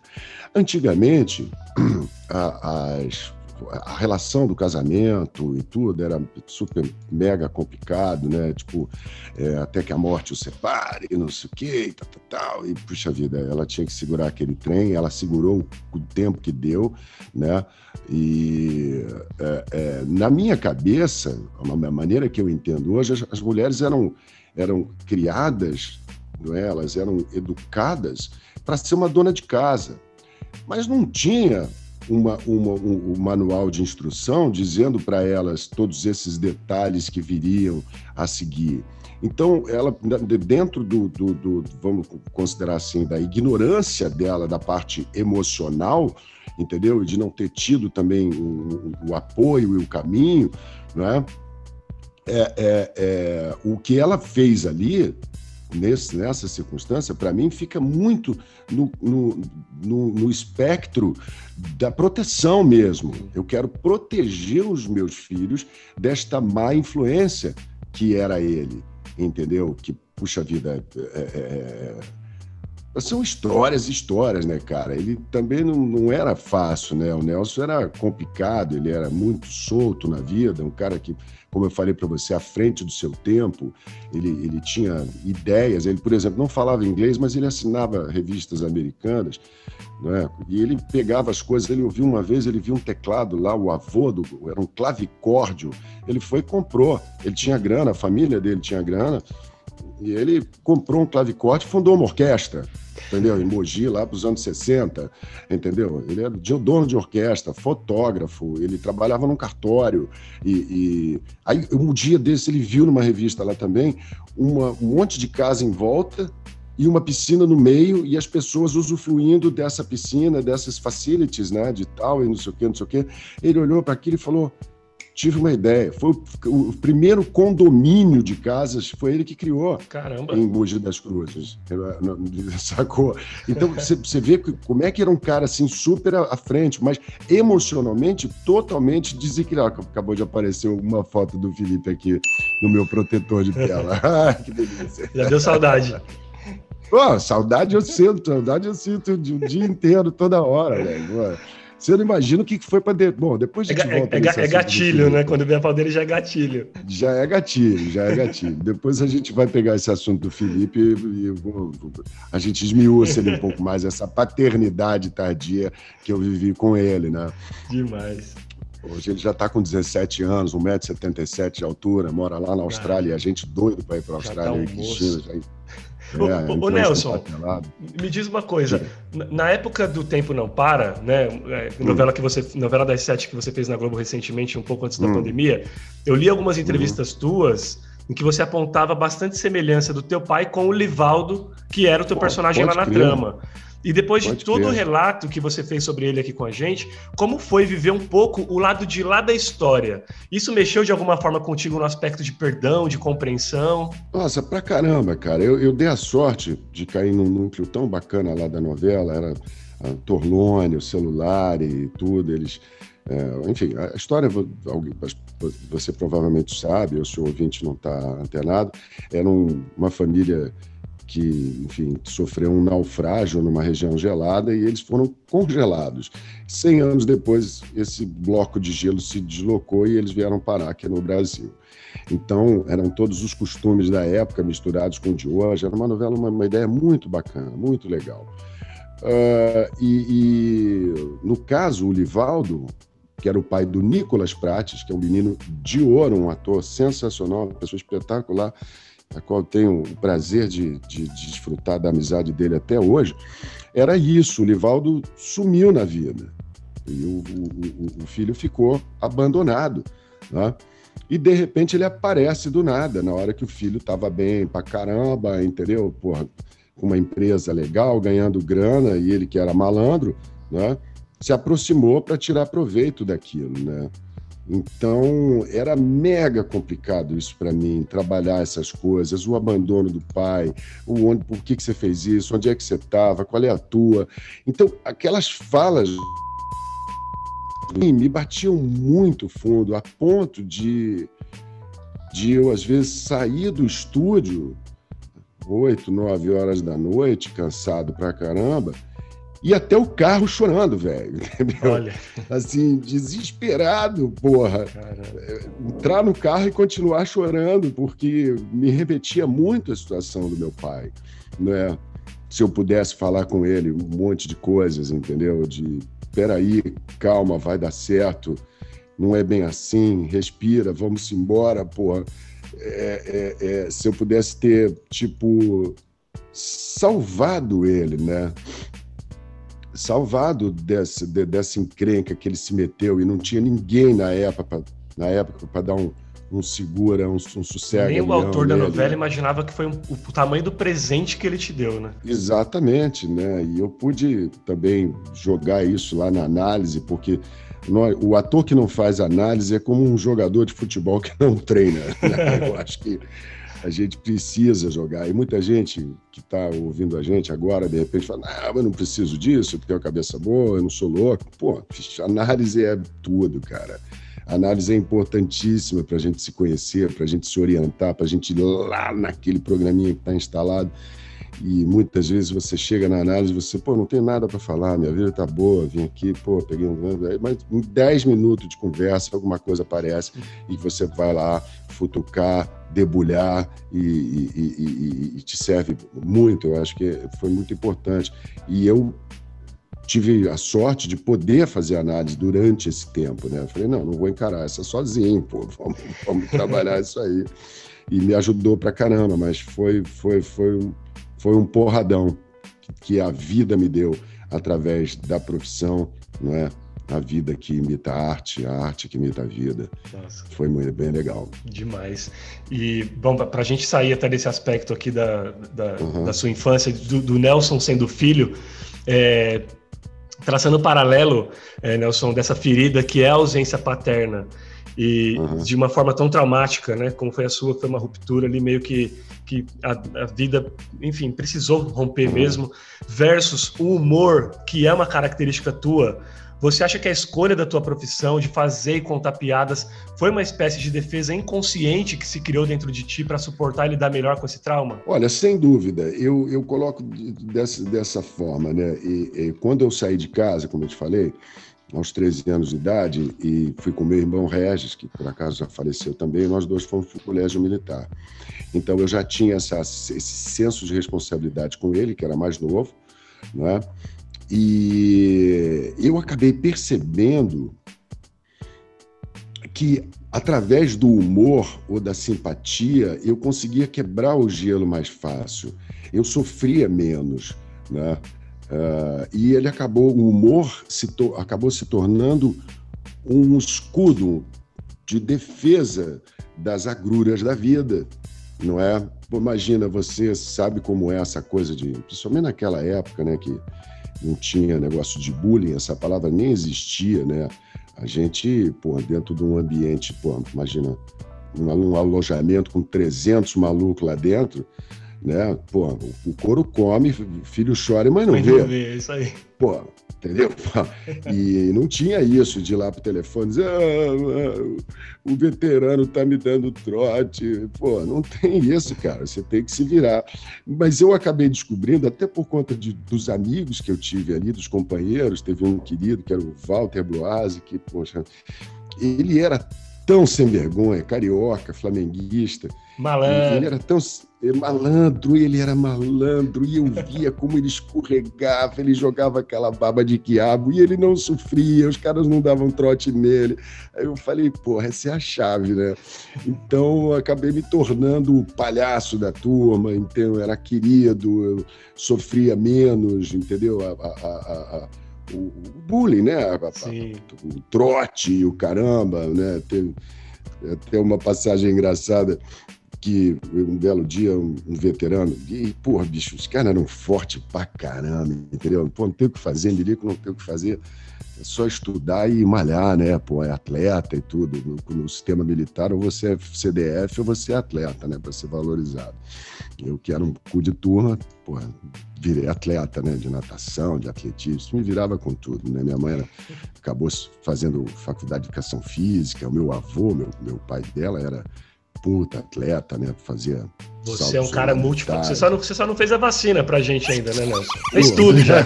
Antigamente, <clears throat> as a relação do casamento e tudo era super mega complicado, né? Tipo, é, até que a morte o separe, não sei o quê, e tal, tal, tal. E, puxa vida, ela tinha que segurar aquele trem, ela segurou o tempo que deu, né? E é, é, na minha cabeça, a maneira que eu entendo hoje, as, as mulheres eram, eram criadas, não é? elas eram educadas para ser uma dona de casa. Mas não tinha uma, uma, um, um, manual de instrução dizendo para elas todos esses detalhes que viriam a seguir. Então, ela, dentro do, do, do, vamos considerar assim, da ignorância dela, da parte emocional, entendeu? De não ter tido também o, o apoio e o caminho, né? É, é, é, o que ela fez ali nesse, nessa circunstância, para mim, fica muito no, no, no, no, espectro da proteção mesmo. Eu quero proteger os meus filhos desta má influência que era ele, entendeu? Que, puxa vida, é, é, é são histórias histórias, né, cara? Ele também não, não era fácil, né? O Nelson era complicado, ele era muito solto na vida, um cara que como eu falei para você, à frente do seu tempo. Ele, ele tinha ideias. Ele, por exemplo, não falava inglês, mas ele assinava revistas americanas. Né? E ele pegava as coisas. Ele ouviu uma vez, ele viu um teclado lá, o avô do, era um clavicórdio. Ele foi e comprou. Ele tinha grana, a família dele tinha grana. E ele comprou um clavicórdio e fundou uma orquestra entendeu? Em Mogi, lá para os anos 60, entendeu? Ele era dono de orquestra, fotógrafo, ele trabalhava num cartório. E, e... aí, um dia desse, ele viu numa revista lá também uma, um monte de casa em volta e uma piscina no meio e as pessoas usufruindo dessa piscina, dessas facilities, né, de tal e não sei o que, não sei o que. Ele olhou para aquilo e falou: tive uma ideia. Foi o, o, primeiro condomínio de casas, foi ele que criou. Caramba! Em Mogi das Cruzes. <laughs> Sacou? Então, você vê que, como é que era um cara assim, super à frente, mas emocionalmente totalmente desequilibrado. Acabou de aparecer uma foto do Felipe aqui no meu protetor de tela. <laughs> Que delícia. Já deu saudade. Pô, saudade eu sinto, saudade eu sinto o dia inteiro, toda hora, velho. Você não imagina o que foi para. De... Bom, depois a gente é, volta. É, é gatilho, né? Quando vem a pau dele já é gatilho. Já é gatilho, já é gatilho. <laughs> depois a gente vai pegar esse assunto do Felipe e, e a gente esmiuça ele um pouco mais, essa paternidade tardia que eu vivi com ele, né? Demais. Hoje ele já está com 17 anos, 1,77m de altura, mora lá na Austrália, e a gente doido para ir para a Austrália. Já tá um já Ô, é, ô, Nelson, me diz uma coisa. Na época do Tempo Não Para, né? É, novela que você, novela das sete que você fez na Globo recentemente, um pouco antes da hum. pandemia, eu li algumas entrevistas hum. tuas em que você apontava bastante semelhança do teu pai com o Livaldo, que era o teu Pô, personagem lá na crer. trama. E depois Pode de todo o relato que você fez sobre ele aqui com a gente, como foi viver um pouco o lado de lá da história? Isso mexeu de alguma forma contigo no aspecto de perdão, de compreensão? Nossa, pra caramba, cara. Eu, eu dei a sorte de cair num núcleo tão bacana lá da novela, era a Torlone, o celular e tudo, eles... É, enfim, a história você provavelmente sabe, ou se o ouvinte não está antenado, era um, uma família que, enfim, sofreu um naufrágio numa região gelada e eles foram congelados. Cem anos depois, esse bloco de gelo se deslocou e eles vieram parar aqui no Brasil. Então, eram todos os costumes da época misturados com o de hoje. Era uma novela, uma, uma ideia muito bacana, muito legal. Uh, e, e, no caso, o Livaldo, que era o pai do Nicolas Prates, que é um menino de ouro, um ator sensacional, uma pessoa espetacular, a qual tenho o prazer de, de, de, desfrutar da amizade dele até hoje, era isso. O Livaldo sumiu na vida. E o, o, o filho ficou abandonado. Né? E de repente ele aparece do nada, na hora que o filho estava bem pra caramba, entendeu? Porra, com uma empresa legal, ganhando grana, e ele que era malandro, né? se aproximou para tirar proveito daquilo. Né? Então, era mega complicado isso para mim, trabalhar essas coisas, o abandono do pai, o onde, por que, que você fez isso, onde é que você estava, qual é a tua. Então, aquelas falas me batiam muito fundo, a ponto de, de eu, às vezes, sair do estúdio oito, nove horas da noite, cansado pra caramba, e até o carro chorando, velho. <laughs> Entendeu? Olha. Assim, desesperado, porra. Caramba. Entrar no carro e continuar chorando, porque me repetia muito a situação do meu pai. Né? Se eu pudesse falar com ele um monte de coisas, entendeu? De peraí, calma, vai dar certo. Não é bem assim, respira, vamos embora, porra. É, é, é, se eu pudesse ter, tipo, salvado ele, né? Salvado desse, de, dessa encrenca que ele se meteu e não tinha ninguém na época na época para dar um, um segura, um, um sossego. Nem o autor da novela né? imaginava que foi um, o, o, tamanho do presente que ele te deu, né? Exatamente, né? E eu pude também jogar isso lá na análise, porque nós, o ator que não faz análise é como um jogador de futebol que não treina. Né? <laughs> Eu acho que a gente precisa jogar. E muita gente que está ouvindo a gente agora, de repente, fala: Não, eu não preciso disso, eu tenho a cabeça boa, eu não sou louco. Pô, análise é tudo, cara. Análise é importantíssima para a gente se conhecer, para a gente se orientar, para a gente ir lá naquele programinha que está instalado. E muitas vezes você chega na análise e você, pô, não tem nada para falar, minha vida tá boa, vim aqui, pô, peguei um. Mas em 10 minutos de conversa, alguma coisa aparece e você vai lá futucar, debulhar e, e, e, e te serve muito. Eu acho que foi muito importante. E eu tive a sorte de poder fazer análise durante esse tempo, né? Eu falei, não, não vou encarar essa sozinho, pô, <laughs> vamos, vamos trabalhar isso aí. E me ajudou pra caramba, mas foi, foi, foi, foi um porradão que a vida me deu através da profissão, não é? A vida que imita a arte, a arte que imita a vida. Nossa. Foi muito, bem legal. Demais. E, bom, para a gente sair até desse aspecto aqui da, da, uhum. da sua infância, do, do, Nelson sendo filho, é, traçando um paralelo, é, Nelson, dessa ferida que é a ausência paterna. E uhum. de uma forma tão traumática, né? Como foi a sua, foi uma ruptura ali meio que, que a, a vida, enfim, precisou romper uhum. mesmo, versus o humor, que é uma característica tua, você acha que a escolha da tua profissão de fazer e contar piadas foi uma espécie de defesa inconsciente que se criou dentro de ti para suportar e lidar melhor com esse trauma? Olha, sem dúvida. Eu, eu coloco dessa, dessa forma, né? E, e, quando eu saí de casa, como eu te falei, aos 13 anos de idade e fui com meu irmão Regis, que por acaso já faleceu também, nós dois fomos para o colégio militar. Então eu já tinha essa, esse senso de responsabilidade com ele, que era mais novo, né? E eu acabei percebendo que através do humor ou da simpatia eu conseguia quebrar o gelo mais fácil. Eu sofria menos, né? Uh, e ele acabou, o humor se acabou se tornando um escudo de defesa das agruras da vida, não é? Imagina, você sabe como é essa coisa de, principalmente naquela época, né, que não tinha negócio de bullying, essa palavra nem existia, né? A gente, pô, dentro de um ambiente, pô, imagina, um, alojamento com 300 malucos lá dentro, né? Pô, o couro come, filho chora, mas não mas vê. Não vê, é isso aí. Pô, entendeu? <laughs> E não tinha isso de ir lá pro telefone dizer, ah, ah, o veterano tá me dando trote. Pô, não tem isso, cara. Você tem que se virar. Mas eu acabei descobrindo, até por conta de, dos amigos que eu tive ali, dos companheiros, teve um querido que era o Walter Bloise, que, poxa, ele era tão sem vergonha, carioca, flamenguista. Malandro. Ele era tão é, malandro, ele era malandro, e eu via como ele escorregava, ele jogava aquela baba de quiabo, e ele não sofria, os caras não davam trote nele. Aí eu falei, porra, essa é a chave, né? Então eu acabei me tornando o palhaço da turma, então eu era querido, eu sofria menos, entendeu? A, a, a, o, bullying, né? o trote, o caramba, né? Tem até uma passagem engraçada que um belo dia um, um veterano, e, porra, bicho, os caras eram fortes pra caramba, entendeu? Pô, não tem o que fazer, Milico não tem o que fazer, é só estudar e malhar, né? Pô, é atleta e tudo. No, no sistema militar, ou você é CDF ou você é atleta, né? Pra ser valorizado. Eu que era um cu de turma, porra, virei atleta, né? De natação, de atletismo, me virava com tudo, né? Minha mãe era, acabou fazendo faculdade de educação física, o meu avô, meu, meu pai dela era puta atleta, né? Fazia. Você é um cara múltiplo. Você só, não, você só não fez a vacina pra gente ainda, né, Nelson? Fez tudo já.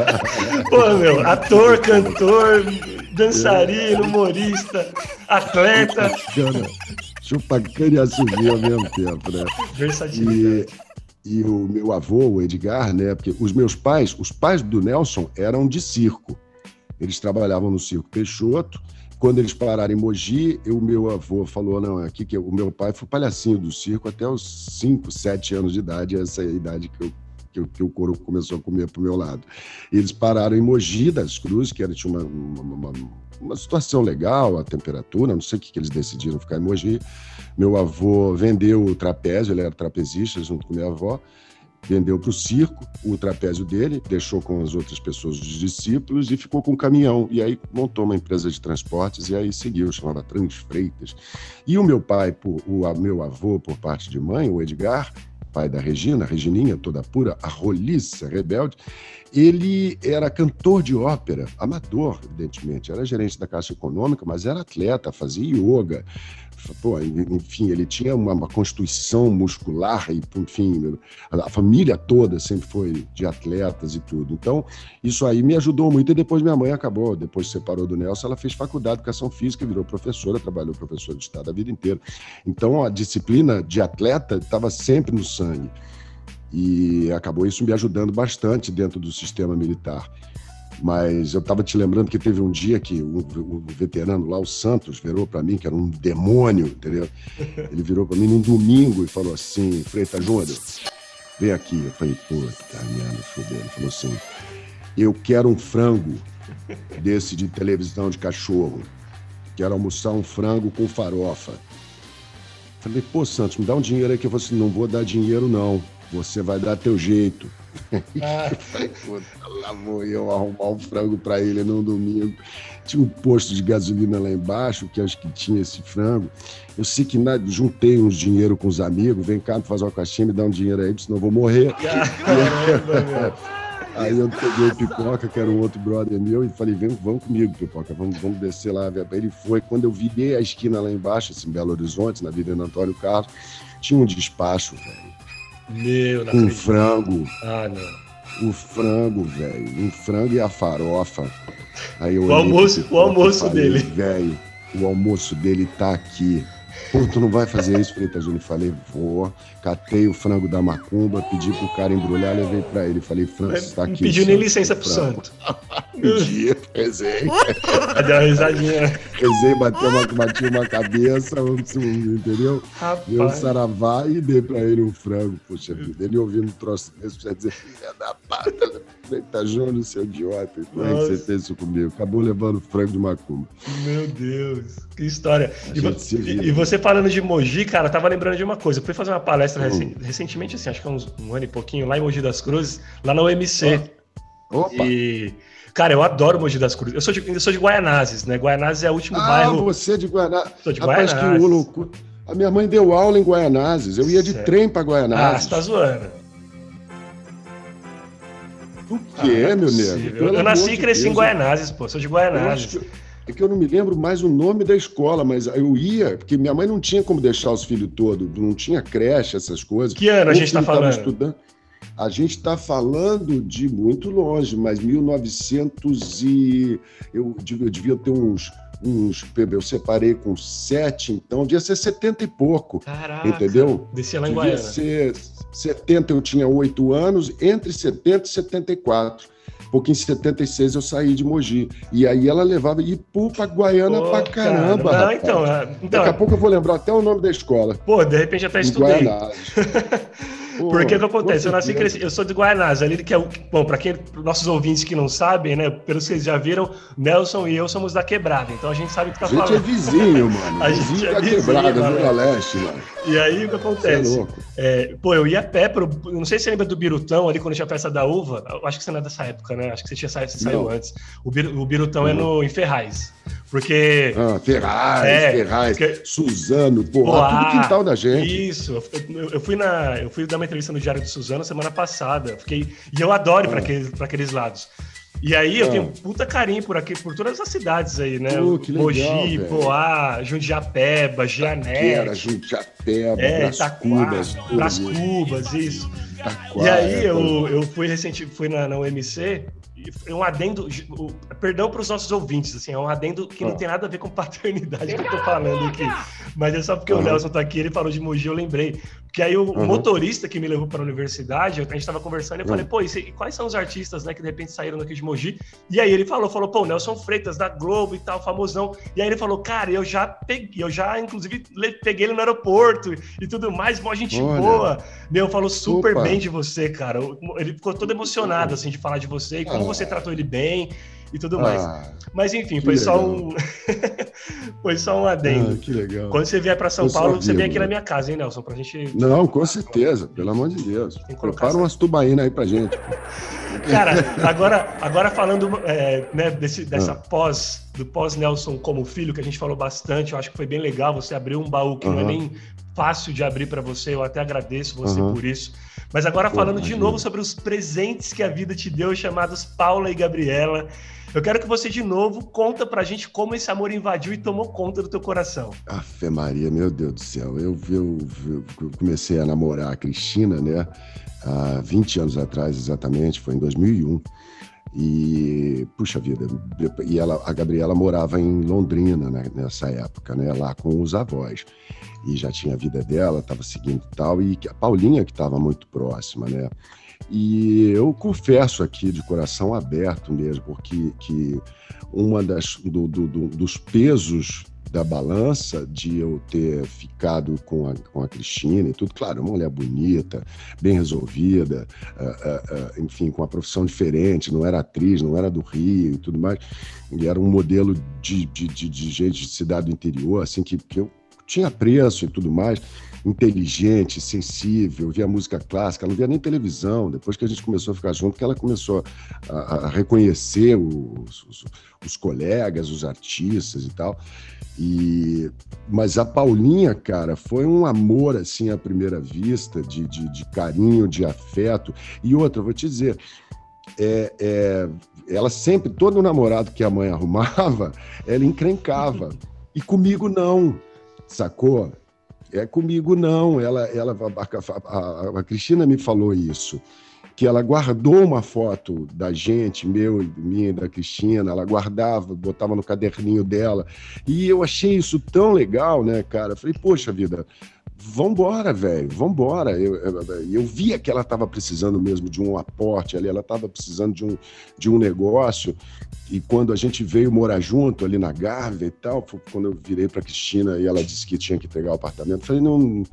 <laughs> Pô, meu, ator, cantor, dançarino, humorista, atleta. Chupacana e assumir ao mesmo tempo, né? Versatilidade. E, e o meu avô, o Edgar, né? Porque os meus pais, os pais do Nelson eram de circo. Eles trabalhavam no Circo Peixoto quando eles pararam em Mogi, o meu avô falou: não, aqui que o meu pai foi palhacinho do circo até os 5, 7 anos de idade, essa é a idade que eu que, que, o couro começou a comer para o meu lado. Eles pararam em Mogi das Cruzes, que era, tinha uma, uma, uma, uma, situação legal, a temperatura, não sei o que, que eles decidiram ficar em Mogi. Meu avô vendeu o trapézio, ele era trapezista junto com minha avó, vendeu para o circo o trapézio dele, deixou com as outras pessoas, os discípulos, e ficou com um caminhão. E aí montou uma empresa de transportes e aí seguiu, chamava Transfreitas. E o meu pai, o meu avô, por parte de mãe, o Edgar, pai da Regina, Regininha, toda pura, a roliça, rebelde, ele era cantor de ópera, amador, evidentemente, era gerente da Caixa Econômica, mas era atleta, fazia yoga, pô, enfim, ele tinha uma, uma, constituição muscular e, enfim, a, a, família toda sempre foi de atletas e tudo. Então, isso aí me ajudou muito. E depois minha mãe acabou, depois separou do Nelson, ela fez faculdade de educação física, virou professora, trabalhou professora de estado a vida inteira. Então, a disciplina de atleta estava sempre no sangue. E acabou isso me ajudando bastante dentro do sistema militar. Mas eu estava te lembrando que teve um dia que o, veterano lá, o Santos, virou para mim, que era um demônio, entendeu? Ele virou para mim num domingo e falou assim: Freitas Júnior, vem aqui. Eu falei: puta merda, fudeu. Ele falou assim: eu quero um frango desse de televisão de cachorro. Quero almoçar um frango com farofa. Falei, pô, Santos, me dá um dinheiro aí que eu falei assim, não vou dar dinheiro, não. Você vai dar teu jeito. Ah. <laughs> lá vou eu arrumar um frango para ele num domingo. Tinha um posto de gasolina lá embaixo, que acho que tinha esse frango. Eu sei que na, juntei uns dinheiro com os amigos, vem cá, fazer uma caixinha, me dá um dinheiro aí, senão eu vou morrer. <laughs> Aí eu peguei o Pipoca, que era um outro brother meu, e falei, vem, vamos comigo, Pipoca, vamos, vamos descer lá. Ele foi, quando eu virei a esquina lá embaixo, assim, Belo Horizonte, na Vida Antônio Carlos, tinha um despacho, velho meu, Um frango. Ah, não. O frango, velho. Um frango e a farofa. Aí eu o almoço, o almoço falei, dele. Velho, o almoço dele tá aqui. Pô, tu não vai fazer isso, Freitas Júnior? Falei, vou. Catei o frango da macumba, pedi pro cara embrulhar, levei pra ele. Falei, Francis, tá aqui. Pediu nem licença pro santo. Pedi, <laughs> rezei. Deu uma risadinha. Rezei, bateu uma, bati uma cabeça, entendeu? Rapaz. Deu um saravá e dei pra ele um frango. Poxa vida, ele ouvindo um troço desse, já dizer, filha da pata, Freitas Júnior, seu idiota. Como é que você fez isso comigo? Acabou levando frango de macumba. Meu Deus, que história. E, e, e você falando de Mogi, cara, tava lembrando de uma coisa. Eu fui fazer uma palestra hum. recentemente, assim, acho que há uns, um ano e pouquinho, lá em Mogi das Cruzes, lá na UMC. Opa! E, cara, eu adoro Mogi das Cruzes. Eu sou de, eu sou de Guaianazes, né? Guaianazes é o último ah, bairro. Ah, você é de Guaianazes. Sou de Rapaz, Guaianazes. que loucura. A minha mãe deu aula em Guaianazes. Eu ia de trem para Guaianazes. Ah, você tá zoando. O que, ah, meu nego? Eu nasci e cresci Deus, em Guaianazes, pô. Sou de Guaianazes. É que eu não me lembro mais o nome da escola, mas eu ia, porque minha mãe não tinha como deixar os filhos todos, não tinha creche, essas coisas. Que ano a gente está falando? Estudando. A gente está falando de muito longe, mas 1900 e... Eu, eu devia ter uns, uns... Eu separei com sete, então devia ser 70 e pouco. Caraca, entendeu? Descia lá em devia Guaiana. ser 70 eu tinha oito anos, entre 70 e 74 porque em 76 eu saí de Mogi. E aí ela levava Ipu pra Guaiana Pô, pra caramba. Cara. Não, então, é, então, Daqui a pouco eu vou lembrar até o nome da escola. Pô, de repente até estudei. <laughs> Porque o que acontece? Eu nasci cresci, eu sou de Guaianás, ali que é o. Bom, para quem nossos ouvintes que não sabem, né? Pelo que vocês já viram, Nelson e eu somos da quebrada, então a gente sabe o que tá falando. A gente falando. é vizinho, mano. <laughs> A gente é da vizinho, quebrada, Zona Leste, mano. E aí o que acontece? É é, pô, eu ia a pé pro. Não sei se você lembra do Birutão ali quando tinha a festa da uva. Acho que você não é dessa época, né? Acho que você tinha saído, você saiu antes. O, Bir, o Birutão é no, em Ferraz. Porque. Ah, Ferraz, é, Ferraz, porque... Suzano, porra, tudo quintal da gente. Isso, eu, eu, fui na, eu fui dar uma entrevista no Diário de Suzano semana passada. Fiquei, e eu adoro para aqueles, aqueles lados. E aí eu ah. tenho puta carinho por aqui, por todas as cidades aí, né? Legal, Mogi, véio. Poá, Jundiapeba, Giané. Jundiapeba, é, Bras Cubas. Bras Cubas, isso. Itaquá, e aí eu, eu fui recente, fui na, na UMC um adendo, perdão para os nossos ouvintes, assim, é um adendo que não ah. tem nada a ver com paternidade que eu tô falando aqui, mas é só porque uhum. o Nelson tá aqui, ele falou de Mogi, eu lembrei. Porque aí o uhum. motorista que me levou para a universidade, a gente estava conversando, eu falei, uhum. pô, e quais são os artistas, né, que de repente saíram daqui de Mogi? E aí ele falou, falou, pô, Nelson Freitas da Globo e tal, famosão. E aí ele falou, cara, eu já peguei, eu já inclusive peguei ele no aeroporto e tudo mais, mó gente Olha. boa. Meu, falou super Opa. bem de você, cara. Ele ficou todo emocionado assim de falar de você e como ah. você tratou ele bem e tudo mais. Ah, Mas enfim, foi só um <laughs> foi só um adendo. Ah, que legal. Quando você vier para São Paulo, você vem aqui na minha casa, hein, Nelson, pra gente Não, com certeza, pelo amor de Deus. Prepara essa... umas tubaínas aí pra gente. <laughs> Cara, agora, agora falando é, né, desse, dessa ah. pós, do pós Nelson como filho, que a gente falou bastante, eu acho que foi bem legal. Você abriu um baú que não é nem fácil de abrir para você, eu até agradeço você por isso. Mas agora falando de novo sobre os presentes que a vida te deu, chamados Paula e Gabriela. Eu quero que você de novo conta pra gente como esse amor invadiu e tomou conta do teu coração. Afe Maria, meu Deus do céu. Eu, eu, eu comecei a namorar a Cristina, né? Há 20 anos atrás, exatamente, foi em 2001. E, puxa vida, e ela, a Gabriela morava em Londrina né, nessa época, né? Lá com os avós. E já tinha a vida dela, estava seguindo e tal. E a Paulinha, que estava muito próxima, né? E eu confesso aqui de coração aberto mesmo, porque que uma das do, do, do, dos pesos da balança de eu ter ficado com a, com a Cristina e tudo, claro, uma mulher bonita, bem resolvida, uh, uh, uh, enfim, com uma profissão diferente, não era atriz, não era do Rio e tudo mais, e era um modelo de, de, de, de gente de cidade do interior, assim, que, que eu tinha preço e tudo mais inteligente, sensível, via música clássica, não via nem televisão. Depois que a gente começou a ficar junto, que ela começou a, a reconhecer os, os, os, colegas, os artistas e tal. E, mas a Paulinha, cara, foi um amor assim à primeira vista, de, de, de carinho, de afeto. E outra, vou te dizer, é, é, ela sempre, todo namorado que a mãe <laughs> arrumava, ela encrencava. E comigo não, sacou? É comigo não. Ela, ela, a, a, a Cristina me falou isso. que ela guardou uma foto da gente, meu, minha e da Cristina, ela guardava, botava no caderninho dela. E eu achei isso tão legal, né, cara? Falei, poxa vida, vambora, velho, vambora. Eu, eu, eu via que ela estava precisando mesmo de um aporte ali, ela estava precisando de um, de um negócio. E quando a gente veio morar junto ali na Gávea e tal, quando eu virei para Cristina e ela disse que tinha que pegar o apartamento, eu falei, não,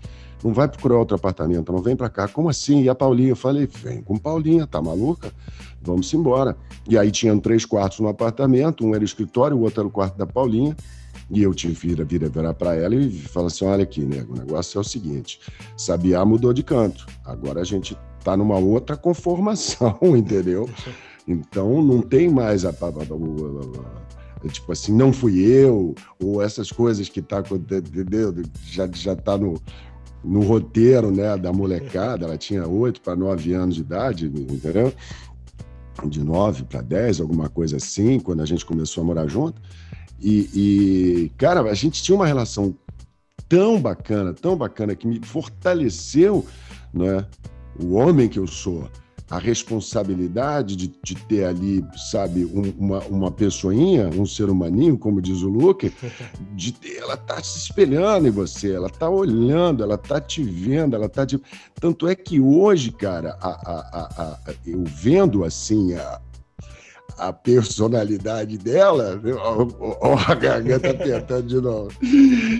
não vai procurar outro apartamento, não vem para cá. Como assim? E a Paulinha? Eu falei, vem com Paulinha, tá maluca? Vamos embora. E aí tinham três quartos no apartamento, um era o escritório, o outro era o quarto da Paulinha. E eu tive que vir, vir virar para ela e falar assim: olha aqui, nego, o negócio é o seguinte: Sabiá mudou de canto. Agora a gente está numa outra conformação, <laughs> entendeu? Então não tem mais a, a, tipo assim, não fui eu, ou essas coisas que tá entendeu? Já, já tá no, no roteiro né, da molecada, ela tinha oito para nove anos de idade, entendeu? De nove para dez, alguma coisa assim, quando a gente começou a morar junto. E, e, cara, a gente tinha uma relação tão bacana, tão bacana, que me fortaleceu né, o homem que eu sou. A responsabilidade de, de ter ali, sabe, um, uma, uma pessoinha, um ser humaninho, como diz o Luke, <laughs> de ter, ela tá se espelhando em você, ela tá olhando, ela tá te vendo, ela tá te... Tanto é que hoje, cara, a, a, a, eu vendo assim a, a personalidade dela, ó, a garganta apertando de novo.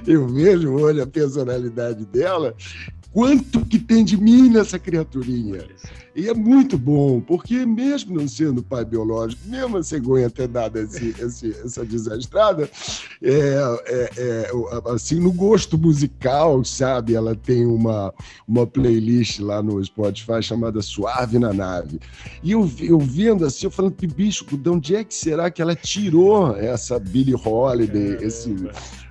Eu vejo olho a personalidade dela, quanto que tem de mim nessa criaturinha. E é muito bom, porque mesmo não sendo pai biológico, mesmo a cegonha ter dado esse, esse, essa desastrada, é, é, é, assim, no gosto musical, sabe? Ela tem uma, uma playlist lá no Spotify chamada Suave na Nave. E eu, eu vendo assim, eu falando, bicho, de onde é que será que ela tirou essa Billie Holiday, esse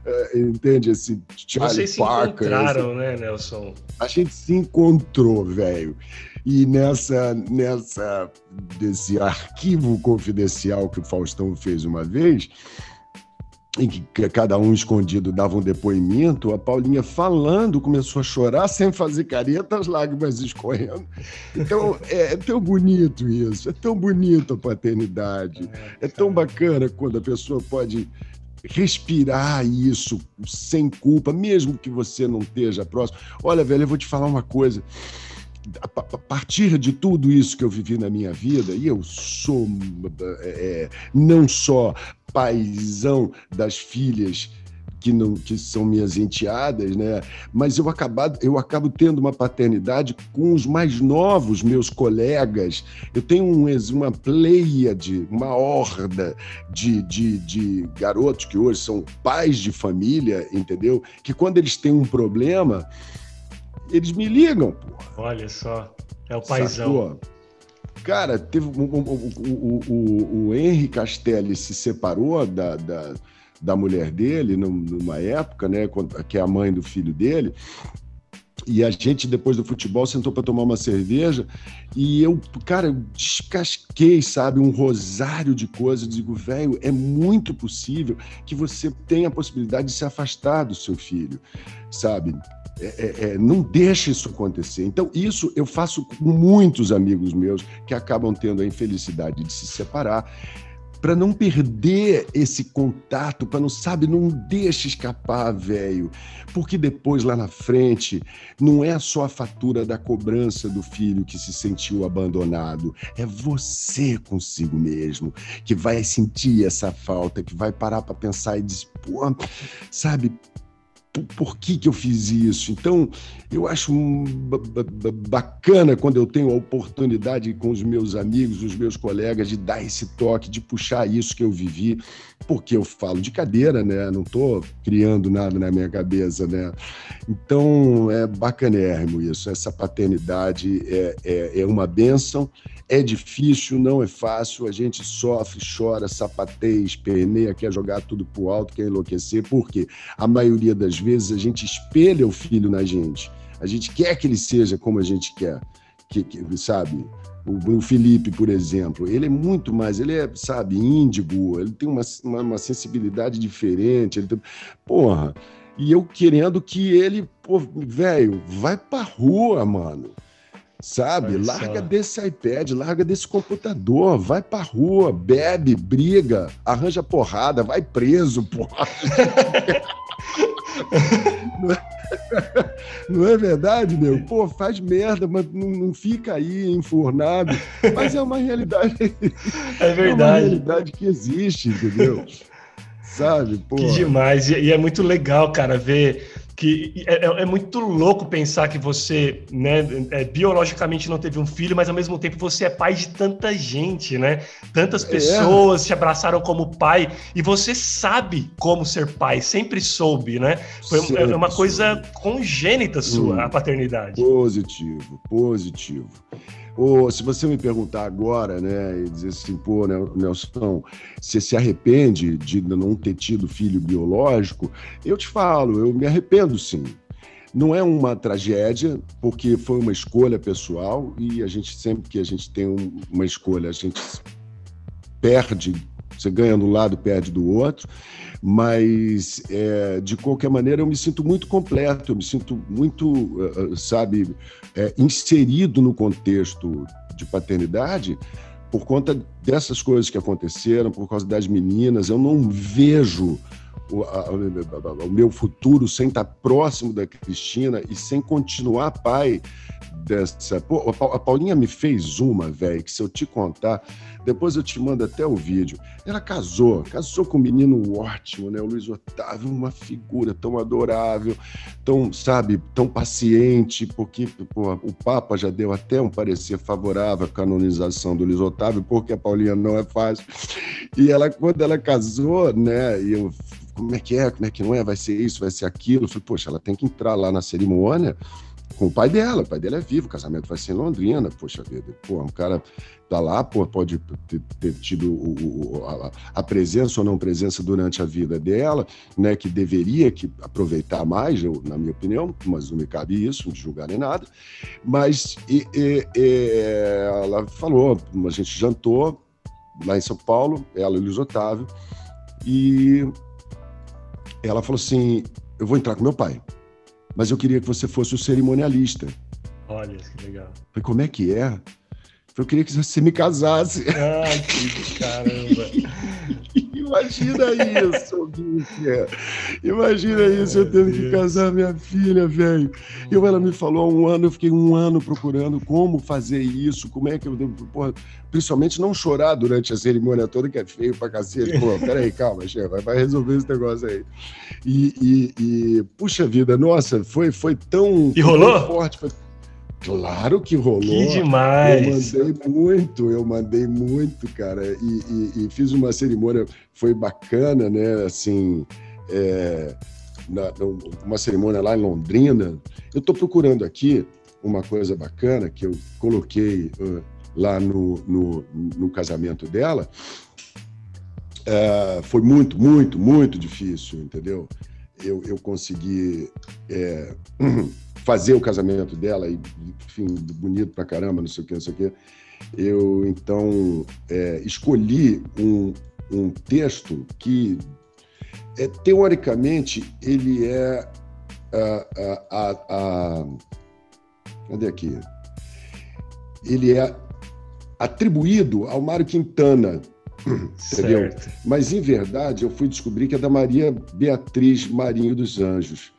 é, entende? Esse Charlie Vocês se encontraram, esse... né, Nelson? A gente se encontrou, velho. E nessa, nessa desse arquivo confidencial que o Faustão fez uma vez, em que cada um escondido dava um depoimento, a Paulinha falando começou a chorar <laughs> sem fazer careta, as lágrimas escorrendo. Então é, é tão bonito isso, é tão bonito a paternidade, é tão bacana quando a pessoa pode respirar isso sem culpa, mesmo que você não esteja próximo. Olha, velho, eu vou te falar uma coisa. A partir de tudo isso que eu vivi na minha vida, e eu sou é, não só paizão das filhas que não que são minhas enteadas, né? Mas eu acabo, eu acabo tendo uma paternidade com os mais novos meus colegas. Eu tenho um, uma pleiade, uma horda de, de, de garotos que hoje são pais de família, entendeu? Que quando eles têm um problema, eles me ligam, pô. Olha só, é o paizão. Sacou? Cara, teve o, o, o, o, Henry Castelli se separou da, da da mulher dele numa época, né, que é a mãe do filho dele. E a gente, depois do futebol, sentou para tomar uma cerveja e eu, cara, eu descasquei, sabe, um rosário de coisas. Digo, velho, é muito possível que você tenha a possibilidade de se afastar do seu filho, sabe? É, é, é, não deixe isso acontecer. Então, isso eu faço com muitos amigos meus que acabam tendo a infelicidade de se separar para não perder esse contato, para não sabe, não deixe escapar, velho, porque depois lá na frente não é só a fatura da cobrança do filho que se sentiu abandonado, é você consigo mesmo que vai sentir essa falta, que vai parar para pensar e dizer, pô, sabe, por que, que eu fiz isso. Então, eu acho bacana quando eu tenho a oportunidade com os meus amigos, os meus colegas, de dar esse toque, de puxar isso que eu vivi, porque eu falo de cadeira, né? Não estou criando nada na minha cabeça, né? Então, é bacanérrimo isso. Essa paternidade é, é, é uma bênção, é difícil, não é fácil, a gente sofre, chora, sapateia, esperneia, quer jogar tudo pro alto, quer enlouquecer, porque a maioria das vezes a gente espelha o filho na gente. A gente quer que ele seja como a gente quer, que, que sabe? O, o, Felipe, por exemplo, ele é muito mais, ele é, sabe, índigo, ele tem uma, uma, uma sensibilidade diferente, ele tem, porra, e eu querendo que ele, pô, velho, vai pra rua, mano Sabe? Olha larga só. desse iPad, larga desse computador, vai pra rua, bebe, briga, arranja porrada, vai preso, porra. não, é, não é verdade, meu? Pô, faz merda, mas não, não, fica aí enfurnado. Mas é uma realidade. <laughs> É verdade. É uma realidade que existe, entendeu? Sabe? Pô. Que demais. E é muito legal, cara, ver que é, é, é, muito louco pensar que você, né, é, biologicamente não teve um filho, mas ao mesmo tempo você é pai de tanta gente, né? Tantas é. pessoas é. te abraçaram como pai e você sabe como ser pai, sempre soube, né? Foi sempre é uma coisa congênita sua, hum. a paternidade. Positivo, positivo. Ou se você me perguntar agora, né, e dizer assim, pô, Nelson, você se arrepende de não ter tido filho biológico? Eu te falo, eu me arrependo sim. Não é uma tragédia, porque foi uma escolha pessoal e a gente sempre que a gente tem uma escolha, a gente perde, você ganha do lado, perde do outro mas é, de qualquer maneira eu me sinto muito completo, eu me sinto muito, eh, eh, sabe, é, inserido no contexto de paternidade por conta dessas coisas que aconteceram, por causa das meninas. Eu não vejo o, a, o meu futuro sem estar próximo da Cristina e sem continuar pai dessa. Pô, a Paulinha me fez uma, velho, que se eu te contar, depois eu te mando até o vídeo. Ela casou, casou com um menino ótimo, né? O Luiz Otávio, uma figura tão adorável, tão, sabe, tão paciente, porque pô, o Papa já deu até um parecer favorável à canonização do Luiz Otávio, porque a Paulinha não é fácil. E ela, quando ela casou, né? E eu, como é que é, como é que não é, vai ser isso, vai ser aquilo. Eu falei, poxa, ela tem que entrar lá na cerimônia com o pai dela. O pai dela é vivo, o casamento vai ser em Londrina, poxa vida. Pô, um cara tá lá, pô, pode ter, ter tido o, o, a, a, presença ou não presença durante a vida dela, né, que deveria que aproveitar mais, eu, na minha opinião, mas não me cabe isso, não julgar nem nada. Mas e, e, e, ela falou, a gente jantou lá em São Paulo, ela e o Luiz Otávio, e ela falou assim: eu vou entrar com meu pai mas eu queria que você fosse o cerimonialista. Olha, que legal. Falei, como é que é? Eu queria que você me casasse. Ai, que caramba. <laughs> Imagina <laughs> isso, Guilherme. Imagina isso, eu tendo que casar minha filha, velho. E ela me falou há um ano, eu fiquei um ano procurando como fazer isso, como é que eu devo. Porra, principalmente não chorar durante a cerimônia toda, que é feio pra cacete. Pô, <laughs> peraí, calma, chefe, vai resolver esse negócio aí. E, e, e, puxa vida, nossa, foi, foi tão. E rolou? Tão forte. Foi Claro que rolou. Que demais! Eu mandei muito, eu mandei muito, cara. E, e, e fiz uma cerimônia, foi bacana, né? Assim, é, na, uma cerimônia lá em Londrina. Eu estou procurando aqui uma coisa bacana que eu coloquei uh, lá no, no, no, casamento dela. É, foi muito, muito, muito difícil, entendeu? Eu, eu consegui. É, <clears throat> fazer o casamento dela, e, enfim, bonito pra caramba, não sei o que, não sei o que. Eu, então, é, escolhi um, um texto que, é, teoricamente, ele é a, a, a, a Cadê aqui? Ele é atribuído ao Mário Quintana, entendeu? Certo. Mas, em verdade, eu fui descobrir que é da Maria Beatriz Marinho dos Anjos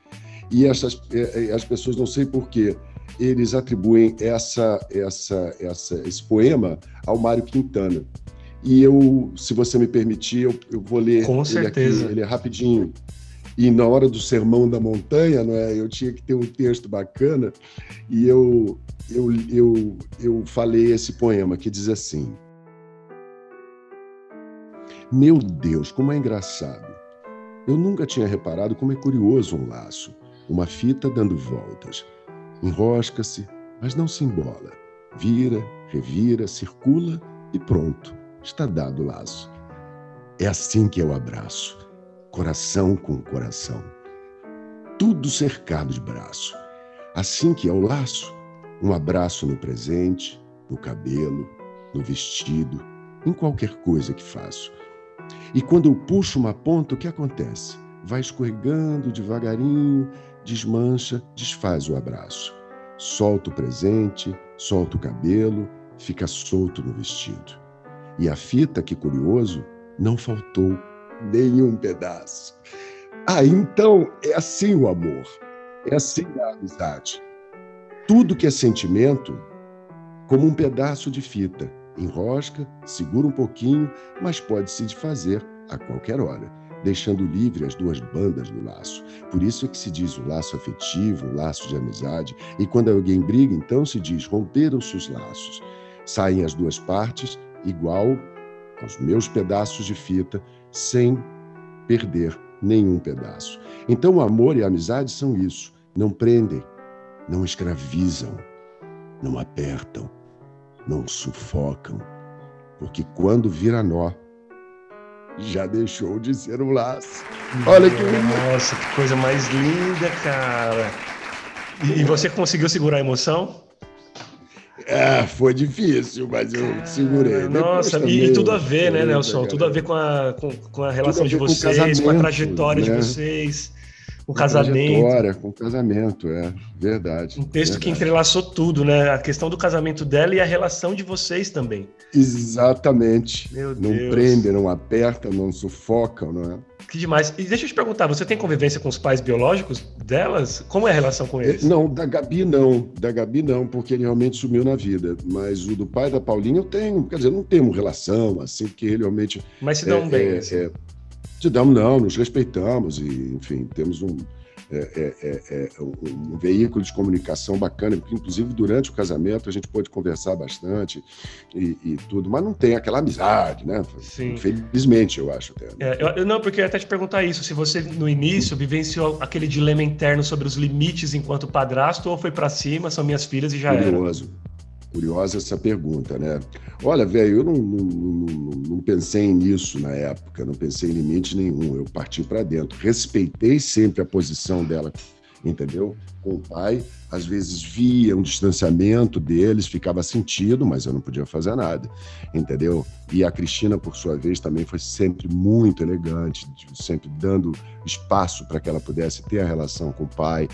e essas, é, é, as pessoas, não sei porquê, eles atribuem essa, essa, essa, esse poema ao Mário Quintana. E eu, se você me permitir, eu, eu vou ler Com ele certeza. aqui, ele é rapidinho. E na hora do Sermão da Montanha, não é? eu tinha que ter um texto bacana, e eu, eu, eu, eu falei esse poema que diz assim: Meu Deus, como é engraçado! Eu nunca tinha reparado como é curioso um laço uma fita dando voltas. Enrosca-se, mas não se embola. Vira, revira, circula e pronto, está dado o laço. É assim que eu abraço, coração com coração. Tudo cercado de braço. Assim que é o laço, um abraço no presente, no cabelo, no vestido, em qualquer coisa que faço. E quando eu puxo uma ponta, o que acontece? Vai escorregando devagarinho, desmancha, desfaz o abraço. Solta o presente, solta o cabelo, fica solto no vestido. E a fita, que curioso, não faltou nenhum pedaço. Ah, então é assim o amor, é assim a amizade. Tudo que é sentimento, como um pedaço de fita, enrosca, segura um pouquinho, mas pode se desfazer a qualquer hora, deixando livre as duas bandas do laço. Por isso é que se diz um laço afetivo, um laço de amizade, e quando alguém briga, então se diz romperam-se os laços. Saem as duas partes igual aos meus pedaços de fita, sem perder nenhum pedaço. Então, o amor e a amizade são isso: não prendem, não escravizam, não apertam, não sufocam, porque quando vira nó, já deixou de ser um laço. Olha que lindo. Nossa, que coisa mais linda, cara. E, e você conseguiu segurar a emoção? É, foi difícil, mas eu segurei. Nossa, e, e, tudo a ver, né, Nelson? Tudo a ver com a, com, com a relação a de vocês, com, com, a trajetória né? de vocês, o casamento. Com o casamento, é verdade. Um texto verdade. que entrelaçou tudo, né? A questão do casamento dela e a relação de vocês também. Exatamente. Meu não Deus. prende, não aperta, não sufoca, não é? Que demais. E deixa eu te perguntar, você tem convivência com os pais biológicos delas? Como é a relação com eles? Não, da Gabi não. Da Gabi não, porque ele realmente sumiu na vida. Mas o do pai da Paulinha eu tenho. Quer dizer, não temos relação, assim, porque ele realmente. Mas se dão é, bem. É, assim. é, damos, não, nos respeitamos e, enfim, temos um é, é, é, é um veículo de comunicação bacana, porque inclusive durante o casamento a gente pôde conversar bastante e, e tudo, mas não tem aquela amizade, né? Sim. Infelizmente, eu acho até. Né? É, eu, não, porque eu ia até te perguntar isso, se você no início vivenciou aquele dilema interno sobre os limites enquanto padrasto ou foi para cima, são minhas filhas e já Curioso. era. Curiosa essa pergunta, né? Olha, velho, eu não, não, não, não, pensei nisso na época, não pensei em limite nenhum. Eu parti para dentro. Respeitei sempre a posição dela, entendeu? Com o pai. Às vezes via um distanciamento deles, ficava sentido, mas eu não podia fazer nada, entendeu? E a Cristina, por sua vez, também foi sempre muito elegante, sempre dando espaço para que ela pudesse ter a relação com o pai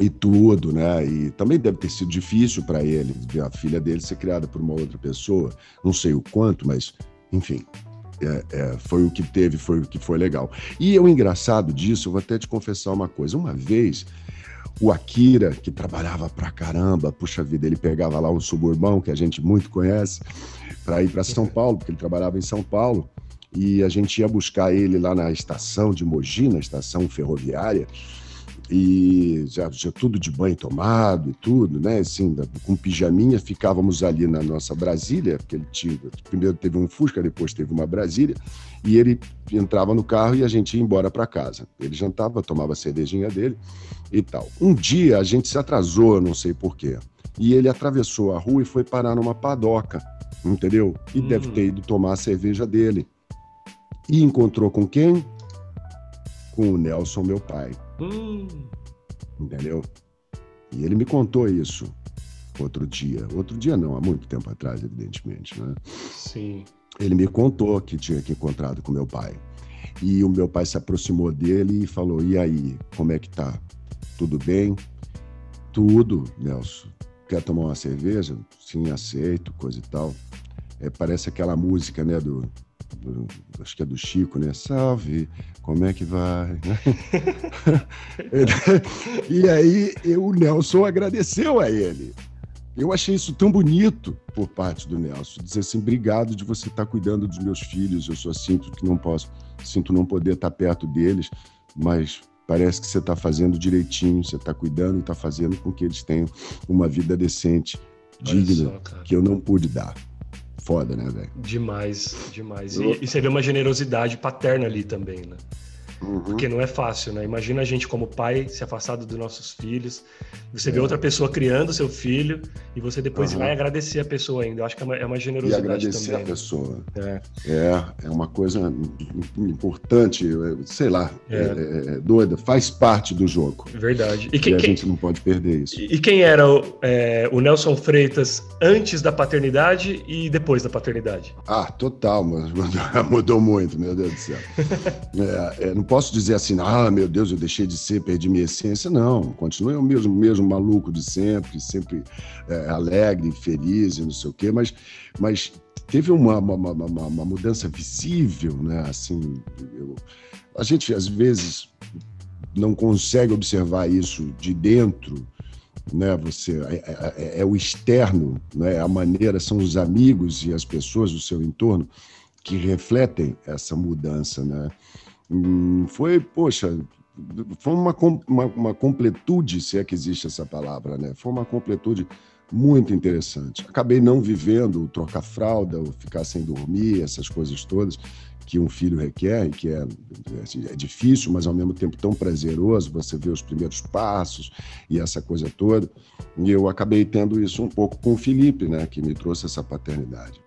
e tudo, né? E também deve ter sido difícil para ele ver a filha dele ser criada por uma outra pessoa. Não sei o quanto, mas enfim, é, é, foi o que teve, foi o que foi legal. E o engraçado disso, eu vou até te confessar uma coisa. Uma vez, o Akira, que trabalhava pra caramba, puxa vida, ele pegava lá um suburbão que a gente muito conhece, para ir para São Paulo, porque ele trabalhava em São Paulo, e a gente ia buscar ele lá na estação de Mogi, na estação ferroviária e já, já tudo de banho tomado e tudo, né? Assim, com pijaminha, ficávamos ali na nossa Brasília, porque ele tinha, primeiro teve um Fusca, depois teve uma Brasília, e ele entrava no carro e a gente ia embora para casa. Ele jantava, tomava a cervejinha dele e tal. Um dia a gente se atrasou, não sei porquê, e ele atravessou a rua e foi parar numa padoca, entendeu? E hum. deve ter ido tomar a cerveja dele. E encontrou com quem? Com o Nelson, meu pai. Hum. Entendeu? E ele me contou isso outro dia. Outro dia não, há muito tempo atrás, evidentemente, né? Sim. Ele me contou que tinha que encontrado com meu pai. E o meu pai se aproximou dele e falou: "E aí, como é que tá? Tudo bem?" Tudo, Nelson. Quer tomar uma cerveja? Sim, aceito, coisa e tal. É, parece aquela música, né, do acho que é do Chico, né? Salve, como é que vai? <laughs> e aí o Nelson agradeceu a ele. Eu achei isso tão bonito por parte do Nelson, dizer assim, obrigado de você estar cuidando dos meus filhos. Eu só sinto que não posso, sinto não poder estar perto deles, mas parece que você está fazendo direitinho, você está cuidando e está fazendo com que eles tenham uma vida decente, digna, só, que eu não pude dar foda, né, velho? Demais, demais. E, e você vê uma generosidade paterna ali também, né? Uhum. Porque não é fácil, né? Imagina a gente como pai se afastado dos nossos filhos, você é. vê outra pessoa criando seu filho e você depois uhum. vai agradecer a pessoa ainda. Eu acho que é uma, é uma generosidade e agradecer também. a pessoa. É. é, é uma coisa importante, sei lá, é. é. é doida, faz parte do jogo. Verdade. E, que, e a quem, gente não pode perder isso. E, quem era o, é, o Nelson Freitas antes da paternidade e depois da paternidade? Ah, total, mas <laughs> mudou muito, meu Deus do céu. <laughs> é, não posso dizer assim, ah, meu Deus, eu deixei de ser, perdi minha essência. Não, continuei o mesmo, mesmo maluco de sempre, sempre é, alegre, feliz e não sei o quê, mas, mas teve uma, uma, uma, uma mudança visível, né? Assim, eu, a gente às vezes não consegue observar isso de dentro, né? Você é, é, é, é, o externo, né? A maneira são os amigos e as pessoas do seu entorno que refletem essa mudança, né? Hum, foi, poxa, foi uma, uma, uma, completude, se é que existe essa palavra, né? Foi uma completude muito interessante. Acabei não vivendo o trocar fralda, o ficar sem dormir, essas coisas todas que um filho requer, que é, é difícil, mas ao mesmo tempo tão prazeroso, você vê os primeiros passos e essa coisa toda. E eu acabei tendo isso um pouco com o Felipe, né, que me trouxe essa paternidade.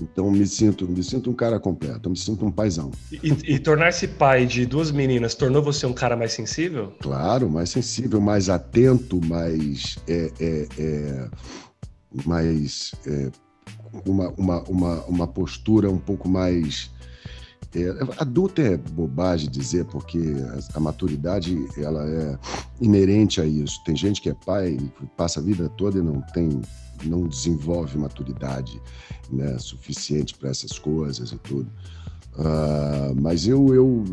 Então me sinto, me sinto um cara completo, me sinto um paizão. E, e tornar-se pai de duas meninas tornou você um cara mais sensível? Claro, mais sensível, mais atento, mais é, é, é mais é, uma, uma, uma, uma postura um pouco mais é, adulto é bobagem dizer, porque a, a, maturidade ela é inerente a isso. Tem gente que é pai e passa a vida toda e não tem, não desenvolve maturidade né, suficiente para essas coisas e tudo. Uh, mas eu, eu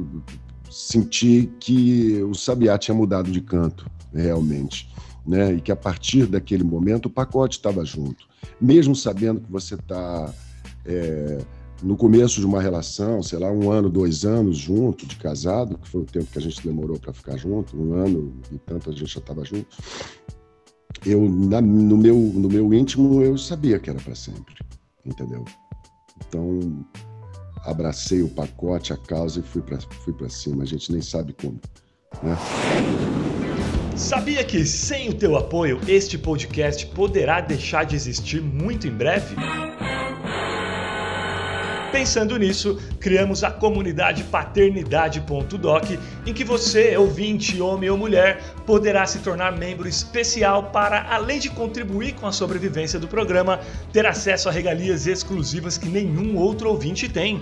senti que o Sabiá tinha mudado de canto, realmente. Né? E que a partir daquele momento o pacote estava junto. Mesmo sabendo que você está. É, no começo de uma relação, sei lá, um ano, dois anos junto, de casado, que foi o tempo que a gente demorou para ficar junto, um ano e tanto a gente já estava junto. Eu, na, no, meu, no meu íntimo, eu sabia que era para sempre, entendeu? Então, abracei o pacote, a causa e fui para fui cima. A gente nem sabe como, né? Sabia que sem o teu apoio, este podcast poderá deixar de existir muito em breve? Pensando nisso, criamos a comunidade paternidade.doc, em que você, ouvinte, homem ou mulher, poderá se tornar membro especial para, além de contribuir com a sobrevivência do programa, ter acesso a regalias exclusivas que nenhum outro ouvinte tem.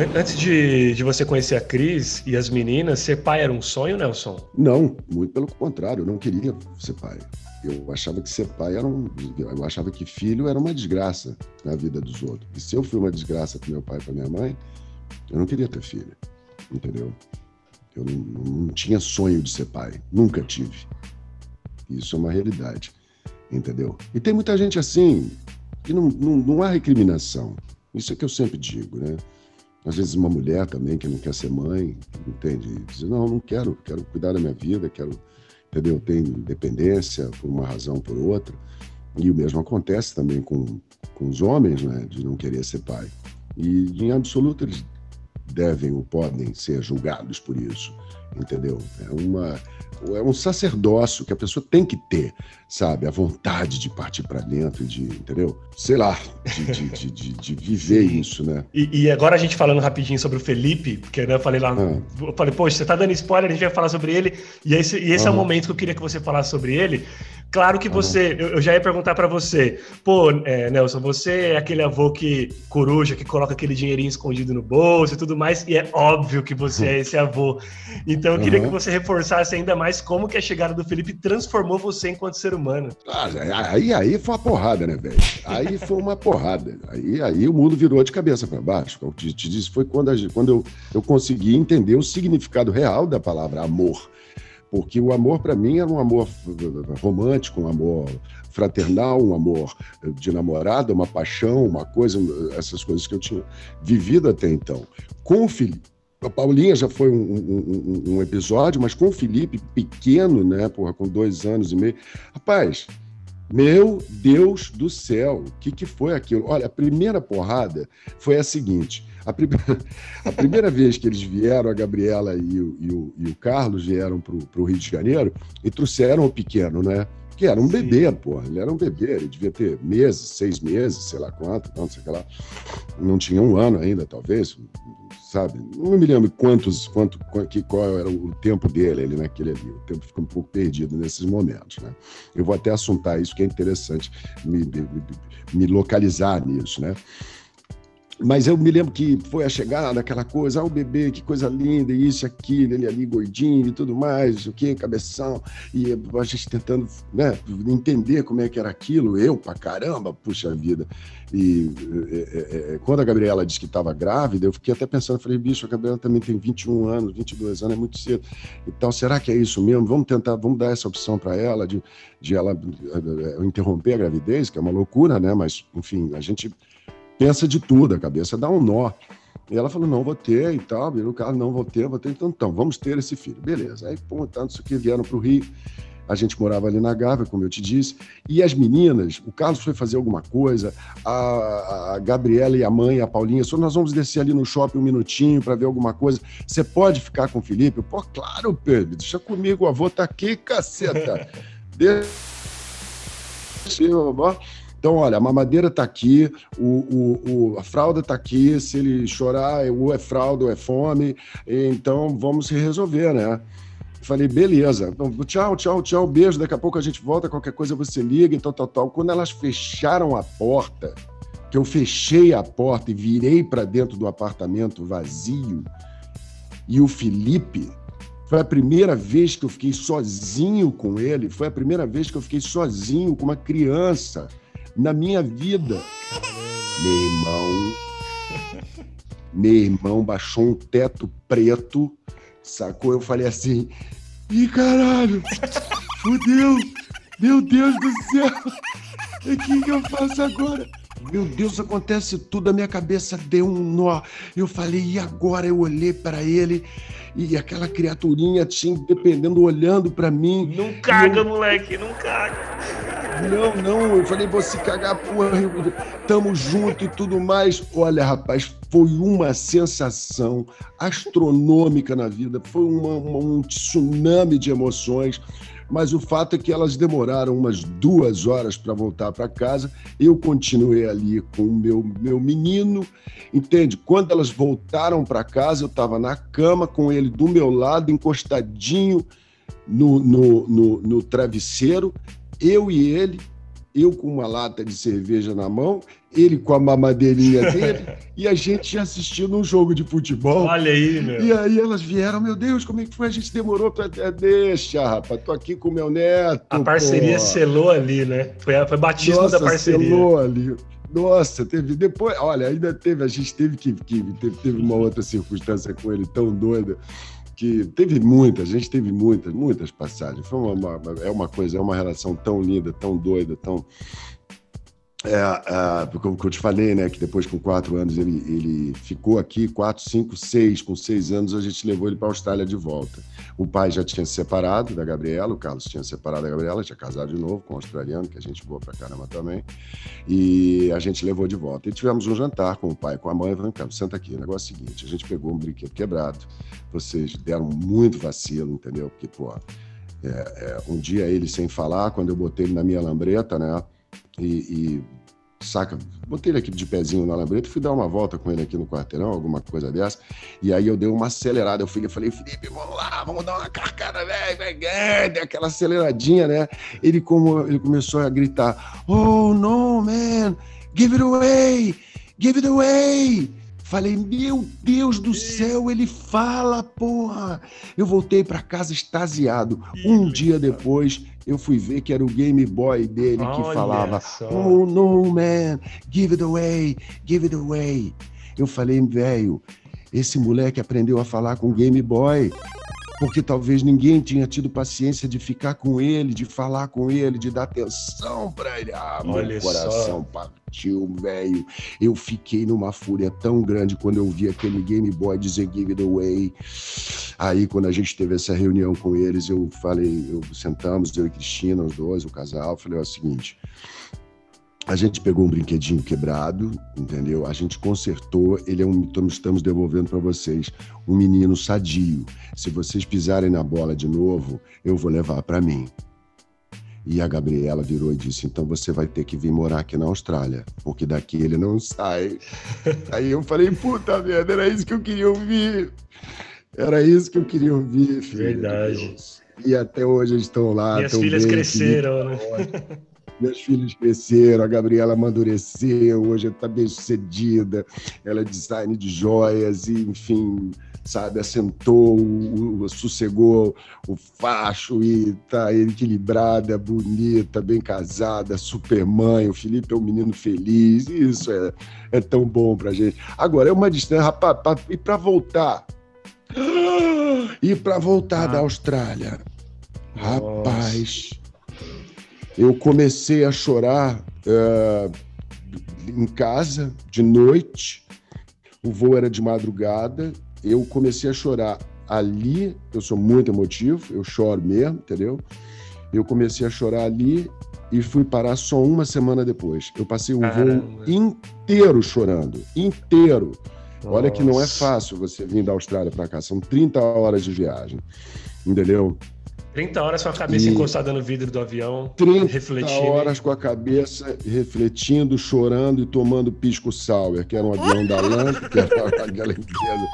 Antes de, de você conhecer a Cris e as meninas, ser pai era um sonho, Nelson? Não, muito pelo contrário, eu não queria ser pai. Eu achava que ser pai era um. Eu achava que filho era uma desgraça na vida dos outros. E se eu fui uma desgraça para meu pai e para minha mãe, eu não queria ter filho. Entendeu? Eu não, não tinha sonho de ser pai. Nunca tive. Isso é uma realidade. Entendeu? E tem muita gente assim, que não, não, não há recriminação. Isso é que eu sempre digo, né? Às vezes uma mulher também que não quer ser mãe, entende? Diz, não, não quero, quero cuidar da minha vida, quero, entendeu? Tem independência por uma razão ou por outra. E o mesmo acontece também com, com os homens, né, de não querer ser pai. E, em absoluto, eles devem ou podem ser julgados por isso, entendeu? É uma é um sacerdócio que a pessoa tem que ter, sabe? A vontade de partir para dentro, de, entendeu? Sei lá, de, de, de, de viver isso, né? E, e, agora a gente falando rapidinho sobre o Felipe, porque né, eu falei lá, ah. eu falei, poxa, você tá dando spoiler, a gente vai falar sobre ele, e esse, e esse ah. é o momento que eu queria que você falasse sobre ele, Claro que você, eu, eu já ia perguntar para você, pô, é, Nelson, você é aquele avô que coruja, que coloca aquele dinheirinho escondido no bolso e tudo mais, e é óbvio que você é <laughs> esse avô. Então eu queria que você reforçasse ainda mais como que a chegada do Felipe transformou você enquanto ser humano. Ah, aí, aí foi uma porrada, né, velho? Aí foi uma porrada. Aí, aí o mundo virou de cabeça para baixo. Como te, te disse, foi quando, a, quando eu, eu consegui entender o significado real da palavra amor porque o amor para mim era um amor romântico, um amor fraternal, um amor de namorada, uma paixão, uma coisa, essas coisas que eu tinha vivido até então. Com o Felipe, a Paulinha já foi um, um, um, episódio, mas com o Felipe pequeno, né, porra, com dois anos e meio, rapaz, meu Deus do céu, o que, que foi aquilo? Olha, a primeira porrada foi a seguinte: a, prim... <laughs> a primeira vez que eles vieram, a Gabriela e o, e o, e o Carlos vieram para o Rio de Janeiro e trouxeram o pequeno, né? Que era um Sim. bebê, pô. Ele era um bebê, ele devia ter meses, seis meses, sei lá quanto, não sei lá. Não tinha um ano ainda, talvez, sabe? Não me lembro quantos, quanto, que, qual era o tempo dele ali naquele ali. O tempo fica um pouco perdido nesses momentos, né? Eu vou até assuntar isso, que é interessante me, me, me localizar nisso, né? Mas eu me lembro que foi a chegada, aquela coisa, ah, o bebê, que coisa linda, isso, aquilo, ele ali gordinho e tudo mais, o que, cabeção, e a gente tentando né, entender como é que era aquilo, eu pra caramba, puxa vida. E é, é, quando a Gabriela disse que estava grávida, eu fiquei até pensando, falei, bicho, a Gabriela também tem 21 anos, 22 anos, é muito cedo. Então, será que é isso mesmo? Vamos tentar, vamos dar essa opção para ela, de, de ela uh, interromper a gravidez, que é uma loucura, né? Mas, enfim, a gente pensa de tudo, a cabeça dá um nó. E ela falou, não, vou ter e tal, virou o cara, não, vou ter, vou ter, então, então, vamos ter esse filho. Beleza. Aí, pô, tanto isso que vieram para o Rio, a gente morava ali na Gávea, como eu te disse, e as meninas, o Carlos foi fazer alguma coisa, a, a Gabriela e a mãe, a Paulinha, só nós vamos descer ali no shopping um minutinho para ver alguma coisa. Você pode ficar com o Felipe? Pô, claro, Pedro, deixa comigo, o avô tá aqui, caceta. <laughs> deixa eu, então, olha, a mamadeira está aqui, o, o, o, a fralda está aqui, se ele chorar, ou é fralda ou é fome, então vamos se resolver, né? Falei, beleza, então, tchau, tchau, tchau, beijo, daqui a pouco a gente volta, qualquer coisa você liga e tal, tal, tal. Quando elas fecharam a porta, que eu fechei a porta e virei para dentro do apartamento vazio, e o Felipe, foi a primeira vez que eu fiquei sozinho com ele, foi a primeira vez que eu fiquei sozinho com uma criança na minha vida. Meu irmão, meu irmão baixou um teto preto, sacou? Eu falei assim, ih, caralho, fudeu, meu Deus do céu, o que, que eu faço agora? Meu Deus, acontece tudo, a minha cabeça deu um nó. Eu falei, e agora? Eu olhei para ele e aquela criaturinha tinha, dependendo, olhando para mim. Não caga, eu... moleque, não caga. Não, não, eu falei, vou se cagar, porra, tamo junto e tudo mais. Olha, rapaz, foi uma sensação astronômica na vida, foi uma, uma, um tsunami de emoções. Mas o fato é que elas demoraram umas duas horas para voltar para casa. Eu continuei ali com o meu, meu menino, entende? Quando elas voltaram para casa, eu estava na cama com ele do meu lado, encostadinho no, no, no, no travesseiro eu e ele, eu com uma lata de cerveja na mão, ele com a mamadeirinha dele, <laughs> e a gente assistindo um jogo de futebol. Olha aí, meu. E aí elas vieram, meu Deus, como é que foi? A gente demorou para Deixa, rapaz, tô aqui com meu neto. A parceria pô. selou ali, né? Foi, foi batismo Nossa, da parceria. selou ali. Nossa, teve depois, olha, ainda teve, a gente teve que, que teve, teve uma outra circunstância com ele tão doida que teve muitas, a gente teve muitas, muitas passagens. Foi uma, uma, é uma coisa, é uma relação tão linda, tão doida, tão. É, é, como eu te falei, né, que depois com quatro anos ele, ele ficou aqui, quatro, cinco, seis, com seis anos a gente levou ele para a Austrália de volta. O pai já tinha se separado da Gabriela, o Carlos tinha se separado da Gabriela, tinha casado de novo com um australiano, que a gente voa pra caramba também. E a gente levou de volta. E tivemos um jantar com o pai, com a mãe, falando, senta aqui, o negócio é o seguinte, a gente pegou um brinquedo quebrado, vocês deram muito vacilo, entendeu? Porque, pô, é, é, um dia ele sem falar, quando eu botei ele na minha lambreta, né? E, e saca? Botei ele aqui de pezinho na lambreta e fui dar uma volta com ele aqui no quarteirão, alguma coisa dessa. E aí eu dei uma acelerada. Eu fui, eu falei, Felipe, vamos lá, vamos dar uma carcada, velho, velho, dei aquela aceleradinha, né? Ele, como, ele começou a gritar: Oh, no, man, give it away, give it away. Falei, meu Deus do céu, ele fala, porra! Eu voltei para casa extasiado. Um dia depois, eu fui ver que era o Game Boy dele que Olha falava: só. Oh, no, man, give it away, give it away. Eu falei, velho, esse moleque aprendeu a falar com o Game Boy porque talvez ninguém tinha tido paciência de ficar com ele, de falar com ele, de dar atenção para ele. Ah, Olha meu coração só. partiu, velho. Eu fiquei numa fúria tão grande quando eu vi aquele Game Boy dizer Give It Away. Aí, quando a gente teve essa reunião com eles, eu falei, eu sentamos, eu e Cristina, os dois, o casal, falei é o seguinte a gente pegou um brinquedinho quebrado, entendeu? A gente consertou, ele é um, estamos devolvendo para vocês um menino sadio. Se vocês pisarem na bola de novo, eu vou levar para mim. E a Gabriela virou e disse: Então você vai ter que vir morar aqui na Austrália, porque daqui ele não sai. <laughs> Aí eu falei: Puta merda, era isso que eu queria ouvir. Era isso que eu queria ouvir, filho. Verdade. E até hoje eles estão lá. Minhas filhas bem, cresceram, né? <laughs> Meus filhos cresceram, a Gabriela amadureceu, hoje está bem sucedida, ela é design de joias, e, enfim, sabe, assentou, o, o, sossegou o facho e tá equilibrada, bonita, bem casada, super mãe. O Felipe é um menino feliz, isso é, é tão bom pra gente. Agora, é uma distância, rapaz, pra, e para voltar? E para voltar ah. da Austrália? Nossa. Rapaz eu comecei a chorar uh, em casa, de noite, o voo era de madrugada, eu comecei a chorar ali, eu sou muito emotivo, eu choro mesmo, entendeu? Eu comecei a chorar ali e fui parar só uma semana depois. Eu passei o voo inteiro chorando, inteiro. Nossa. Olha que não é fácil você vir da Austrália para cá, são 30 horas de viagem, entendeu? 30 horas com a cabeça e encostada no vidro do avião, 30 refletindo. horas com a cabeça refletindo, chorando e tomando pisco sour, que era um avião da LAN, que era <laughs> aquela empresa,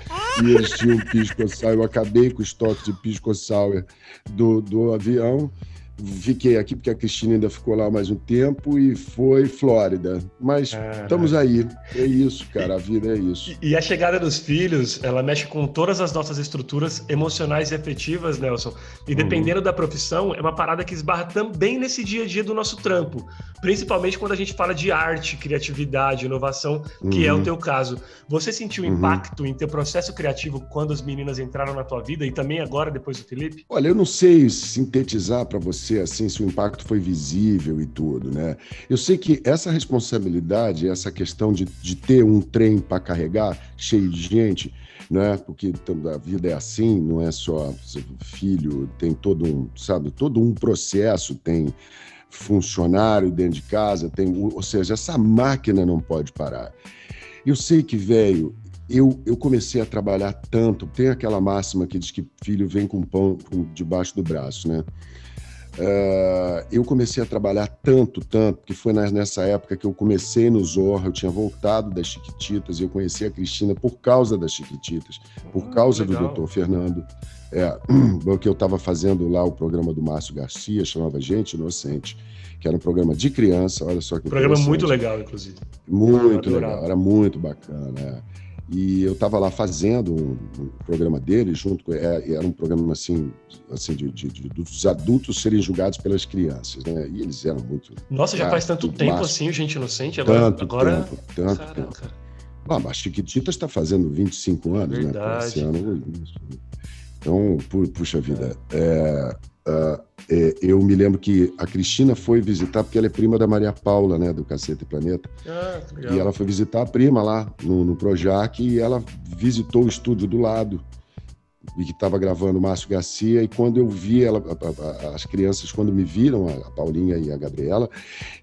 e eles tinham pisco sour. Eu acabei com o estoque de pisco sour do, do avião Fiquei aqui porque a Cristina ainda ficou lá mais um tempo e foi Flórida. Mas estamos aí. É isso, cara. A vida é isso. E, a chegada dos filhos, ela mexe com todas as nossas estruturas emocionais e afetivas, Nelson. E uhum. dependendo uhum. da profissão, é uma parada que esbarra também nesse dia a dia do nosso trampo. Principalmente quando a gente fala de arte, criatividade, inovação, que uhum. é o uhum. teu caso. Você sentiu uhum. impacto em teu processo criativo quando as meninas entraram na tua vida e também agora, depois do Felipe? Olha, eu não sei sintetizar para você ser assim, se o impacto foi visível e tudo, né? Eu sei que essa responsabilidade, essa questão de, de ter um trem para carregar cheio de gente, né? Porque a vida é assim, não é só filho, tem todo um, sabe, todo um processo, tem funcionário dentro de casa, tem, ou seja, essa máquina não pode parar. Eu sei que, velho, eu, eu comecei a trabalhar tanto. Tem aquela máxima que diz que filho vem com pão debaixo do braço, né? Uh, eu comecei a trabalhar tanto, tanto, que foi nessa época que eu comecei no Zorra, eu tinha voltado das Chiquititas, e eu conheci a Cristina por causa das Chiquititas, por ah, causa do doutor Fernando, é, <clears throat> que eu estava fazendo lá o programa do Márcio Garcia, chamava Gente Inocente, que era um programa de criança, olha só que Programa muito legal, inclusive. Muito legal, era muito bacana, é. E eu estava lá fazendo um, um, programa dele, junto com. É, era um programa assim, assim de, de, de, dos adultos serem julgados pelas crianças, né? E eles eram muito. Nossa, já faz tanto tempo assim, gente inocente. Agora, tanto agora... tempo, tanto Caraca. tempo. Ah, mas Chiquitita está fazendo 25 anos, né, Verdade. né? Esse ano. Então, puxa vida. É, Uh, é, eu me lembro que a Cristina foi visitar, porque ela é prima da Maria Paula, né, do Cacete Planeta. Ah, e ela foi visitar a prima lá no, no Projac e ela visitou o estúdio do lado. E que estava gravando Márcio Garcia, e quando eu vi ela, a, a, as crianças, quando me viram, a, Paulinha e a Gabriela,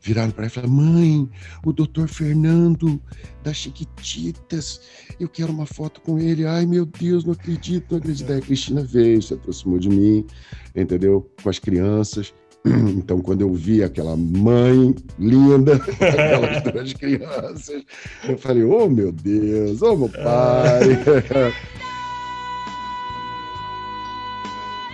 viraram para ela e falaram: Mãe, o doutor Fernando das Chiquititas, eu quero uma foto com ele. Ai, meu Deus, não acredito, não acredito. Aí a Cristina veio, se aproximou de mim, entendeu? Com as crianças. <clears throat> Então, quando eu vi aquela mãe linda, <laughs> aquelas duas crianças, eu falei: Oh, meu Deus, oh, meu pai. <laughs> <laughs>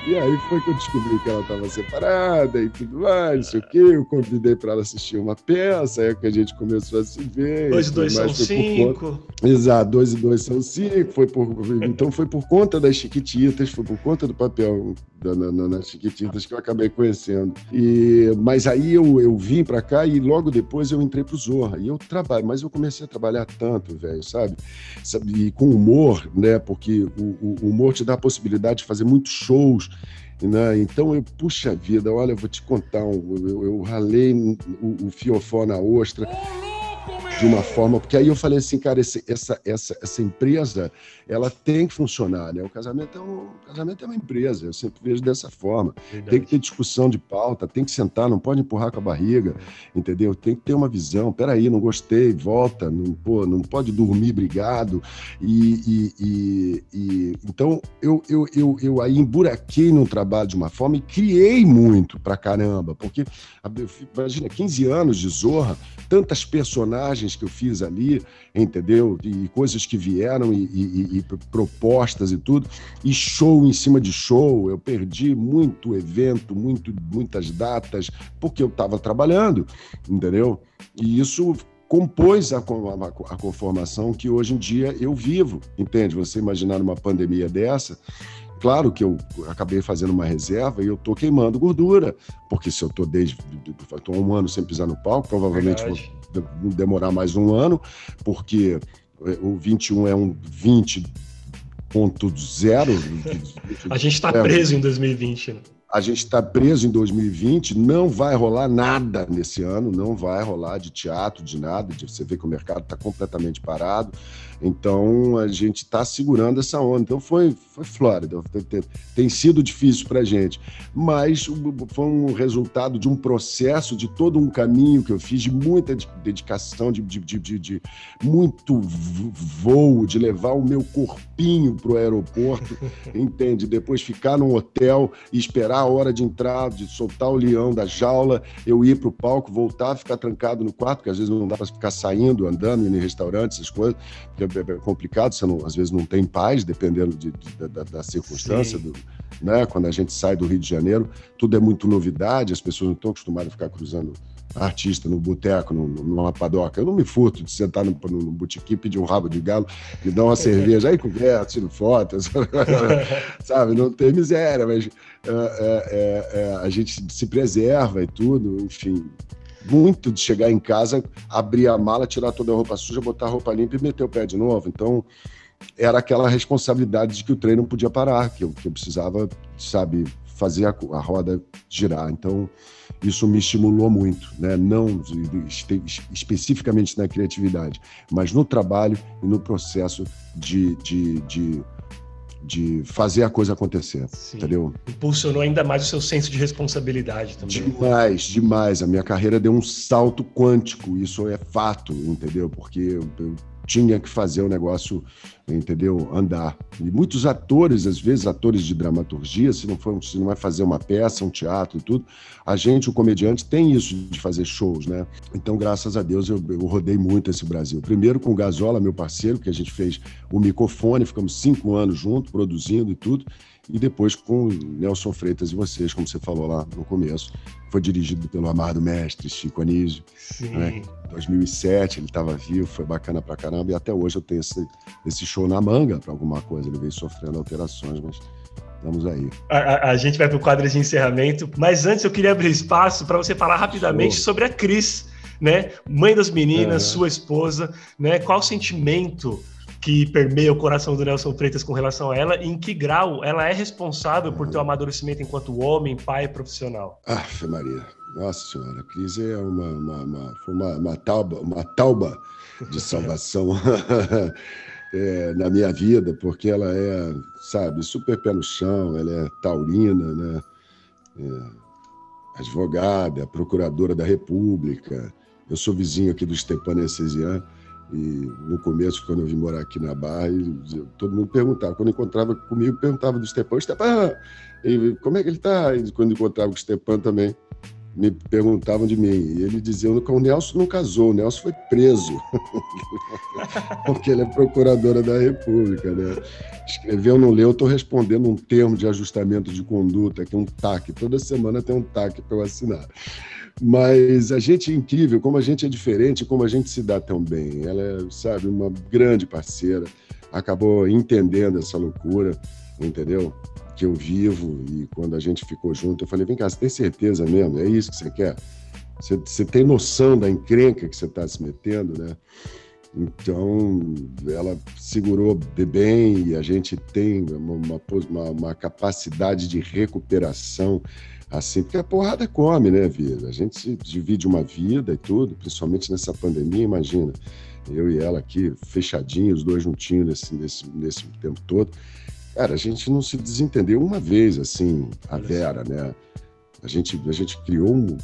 E aí foi que eu descobri que ela estava separada e tudo mais, não sei o quê. Eu convidei para ela assistir uma peça, aí é que a gente começou a se ver. Dois e dois são cinco. Exato, dois e dois são cinco. Foi por... Então foi por conta das Chiquititas, foi por conta do papel da, na, nas Chiquititas que eu acabei conhecendo. E... Mas aí eu, eu vim para cá e logo depois eu entrei pro Zorra. E eu trabalho, mas eu comecei a trabalhar tanto, velho, sabe? sabe? E com humor, né? Porque o, o humor te dá a possibilidade de fazer muitos shows né? Então, eu, puxa vida, olha, eu vou te contar, eu, eu, ralei o, o fiofó na ostra de uma forma, porque aí eu falei assim, cara, esse, essa, essa, essa empresa, ela tem que funcionar, né? O casamento é, um, casamento é uma empresa, eu sempre vejo dessa forma. Verdade. Tem que ter discussão de pauta, tem que sentar, não pode empurrar com a barriga, entendeu? Tem que ter uma visão, peraí, não gostei, volta, não, pô, não pode dormir brigado, e, e, e, e então eu, eu, eu, eu aí emburaquei no trabalho de uma forma e criei muito pra caramba, porque, imagina, 15 anos de Zorra, tantas personagens que eu fiz ali, entendeu? E coisas que vieram e, e, e, propostas e tudo, e show em cima de show. Eu perdi muito evento, muito, muitas datas, porque eu estava trabalhando, entendeu? E isso compôs a, a, a, conformação que hoje em dia eu vivo, entende? Você imaginar uma pandemia dessa, Claro que eu acabei fazendo uma reserva e eu tô queimando gordura, porque se eu tô desde tô um ano sem pisar no palco, provavelmente vou demorar mais um ano, porque é, o 21 é um 20.0. A gente está preso em 2020, né? a gente está preso em 2020, não vai rolar nada nesse ano, não vai rolar de teatro, de nada. De, você vê que o mercado está completamente parado. Então a gente está segurando essa onda. Então foi, foi Flórida. Tem, tem sido difícil para a gente, mas foi um resultado de um processo, de todo um caminho que eu fiz, de muita dedicação, de, de, de, de muito voo, de levar o meu corpinho para o aeroporto, <laughs> entende? Depois ficar num hotel e esperar a hora de entrar, de soltar o leão da jaula, eu ir para o palco, voltar, ficar trancado no quarto, porque às vezes não dá para ficar saindo, andando, indo em restaurantes, essas coisas, porque é, é complicado, você não, às vezes não tem paz, dependendo de, de, da, da, circunstância, do, né? quando a gente sai do Rio de Janeiro, tudo é muito novidade, as pessoas não estão acostumadas a ficar cruzando artista no boteco, numa padoca. Eu não me furto de sentar no, no, no botequim, pedir um rabo de galo, me dar uma cerveja, aí conversa, tiro fotos, <laughs> sabe? Não tem miséria, mas é, é, é, a gente se preserva e tudo, enfim. Muito de chegar em casa, abrir a mala, tirar toda a roupa suja, botar a roupa limpa e meter o pé de novo. Então, era aquela responsabilidade de que o trem não podia parar, que eu, que eu precisava, sabe, fazer a, a roda girar. Então, isso me estimulou muito, né? não especificamente na criatividade, mas no trabalho e no processo de, de, de, de fazer a coisa acontecer, Sim. entendeu? Impulsionou ainda mais o seu senso de responsabilidade também. Demais, demais. A minha carreira deu um salto quântico, isso é fato, entendeu? Porque eu, eu tinha que fazer o negócio, entendeu? Andar. E muitos atores, às vezes atores de dramaturgia, se não for, se não vai fazer uma peça, um teatro e tudo, a gente, o comediante, tem isso de fazer shows, né? Então, graças a Deus, eu, eu rodei muito esse Brasil. Primeiro com o Gazola, meu parceiro, que a gente fez o microfone, ficamos cinco anos juntos, produzindo e tudo e depois com Nelson Freitas e vocês, como você falou lá no começo. Foi dirigido pelo amado mestre Chico Anísio. Sim. Né? 2007 ele estava vivo, foi bacana pra caramba, e até hoje eu tenho esse, esse show na manga para alguma coisa. Ele veio sofrendo alterações, mas Vamos aí. A, a, gente vai para o quadro de encerramento, mas antes eu queria abrir espaço para você falar rapidamente Show. sobre a Cris, né? Mãe das meninas, uhum. sua esposa, né? Qual o sentimento que permeia o coração do Nelson Freitas com relação a ela em que grau ela é responsável por teu amadurecimento enquanto homem, pai profissional? Ah, Maria, nossa senhora, a crise é uma, uma, uma, foi uma, uma, tauba, uma tauba de salvação. <laughs> é, na minha vida, porque ela é, sabe, super pé no chão, ela é taurina, né? É, advogada, procuradora da República. Eu sou vizinho aqui do Stepan Essesian e no começo, quando eu vim morar aqui na Barra, todo mundo perguntava. Quando encontrava comigo, perguntava do Stepan, Stepan, como é que ele está? Quando encontrava com o Stepan também, me perguntavam de mim. E ele dizia que o Nelson não casou, o Nelson foi preso. <laughs> Porque ele é procuradora da República, né? Escreveu, não leu, eu estou respondendo um termo de ajustamento de conduta, que é um TAC. Toda semana tem um TAC para eu assinar. Mas a gente é incrível, como a gente é diferente, como a gente se dá tão bem. Ela é, sabe, uma grande parceira, acabou entendendo essa loucura, entendeu? Que eu vivo e quando a gente ficou junto, eu falei: vem cá, você tem certeza mesmo? É isso que você quer? Você, você tem noção da encrenca que você está se metendo, né? Então, ela segurou bem e a gente tem uma, uma, uma capacidade de recuperação assim, porque a porrada come, né, vida? A gente se divide uma vida e tudo, principalmente nessa pandemia, imagina. Eu e ela aqui, fechadinhos, os dois juntinhos nesse, nesse, nesse tempo todo. Cara, a gente não se desentendeu uma vez, assim, a Vera, né? A gente, a gente criou um.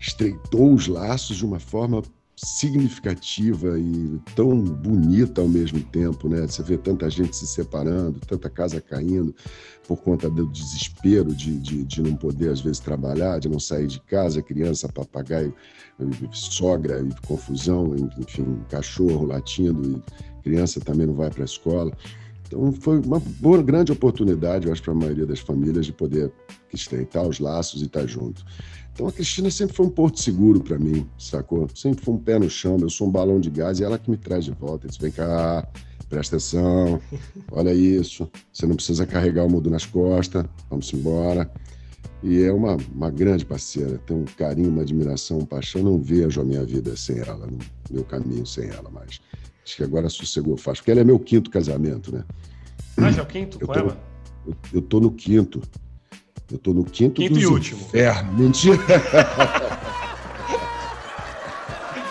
estreitou os laços de uma forma significativa e tão bonita ao mesmo tempo, né? Você vê tanta gente se separando, tanta casa caindo por conta do desespero de, de, de não poder, às vezes, trabalhar, de não sair de casa, criança, papagaio, sogra, e confusão, enfim, cachorro latindo, e criança também não vai para a escola. Então, foi uma boa, grande oportunidade, eu acho, para a maioria das famílias de poder estreitar os laços e estar junto. Então a Cristina sempre foi um porto seguro para mim, sacou? Sempre foi um pé no chão, eu sou um balão de gás e ela que me traz de volta. Diz, vem cá, presta atenção, olha isso, você não precisa carregar o mundo nas costas, vamos embora. E é uma, uma grande parceira, tem um carinho, uma admiração, uma paixão. Não vejo a minha vida sem ela, meu caminho sem ela mais. Acho que agora sossegou fácil, porque ela é meu quinto casamento, né? Ah, já é o quinto eu com tô, ela? Eu, eu tô no quinto. Eu tô no quinto, quinto e último. Inferno. Mentira. <laughs>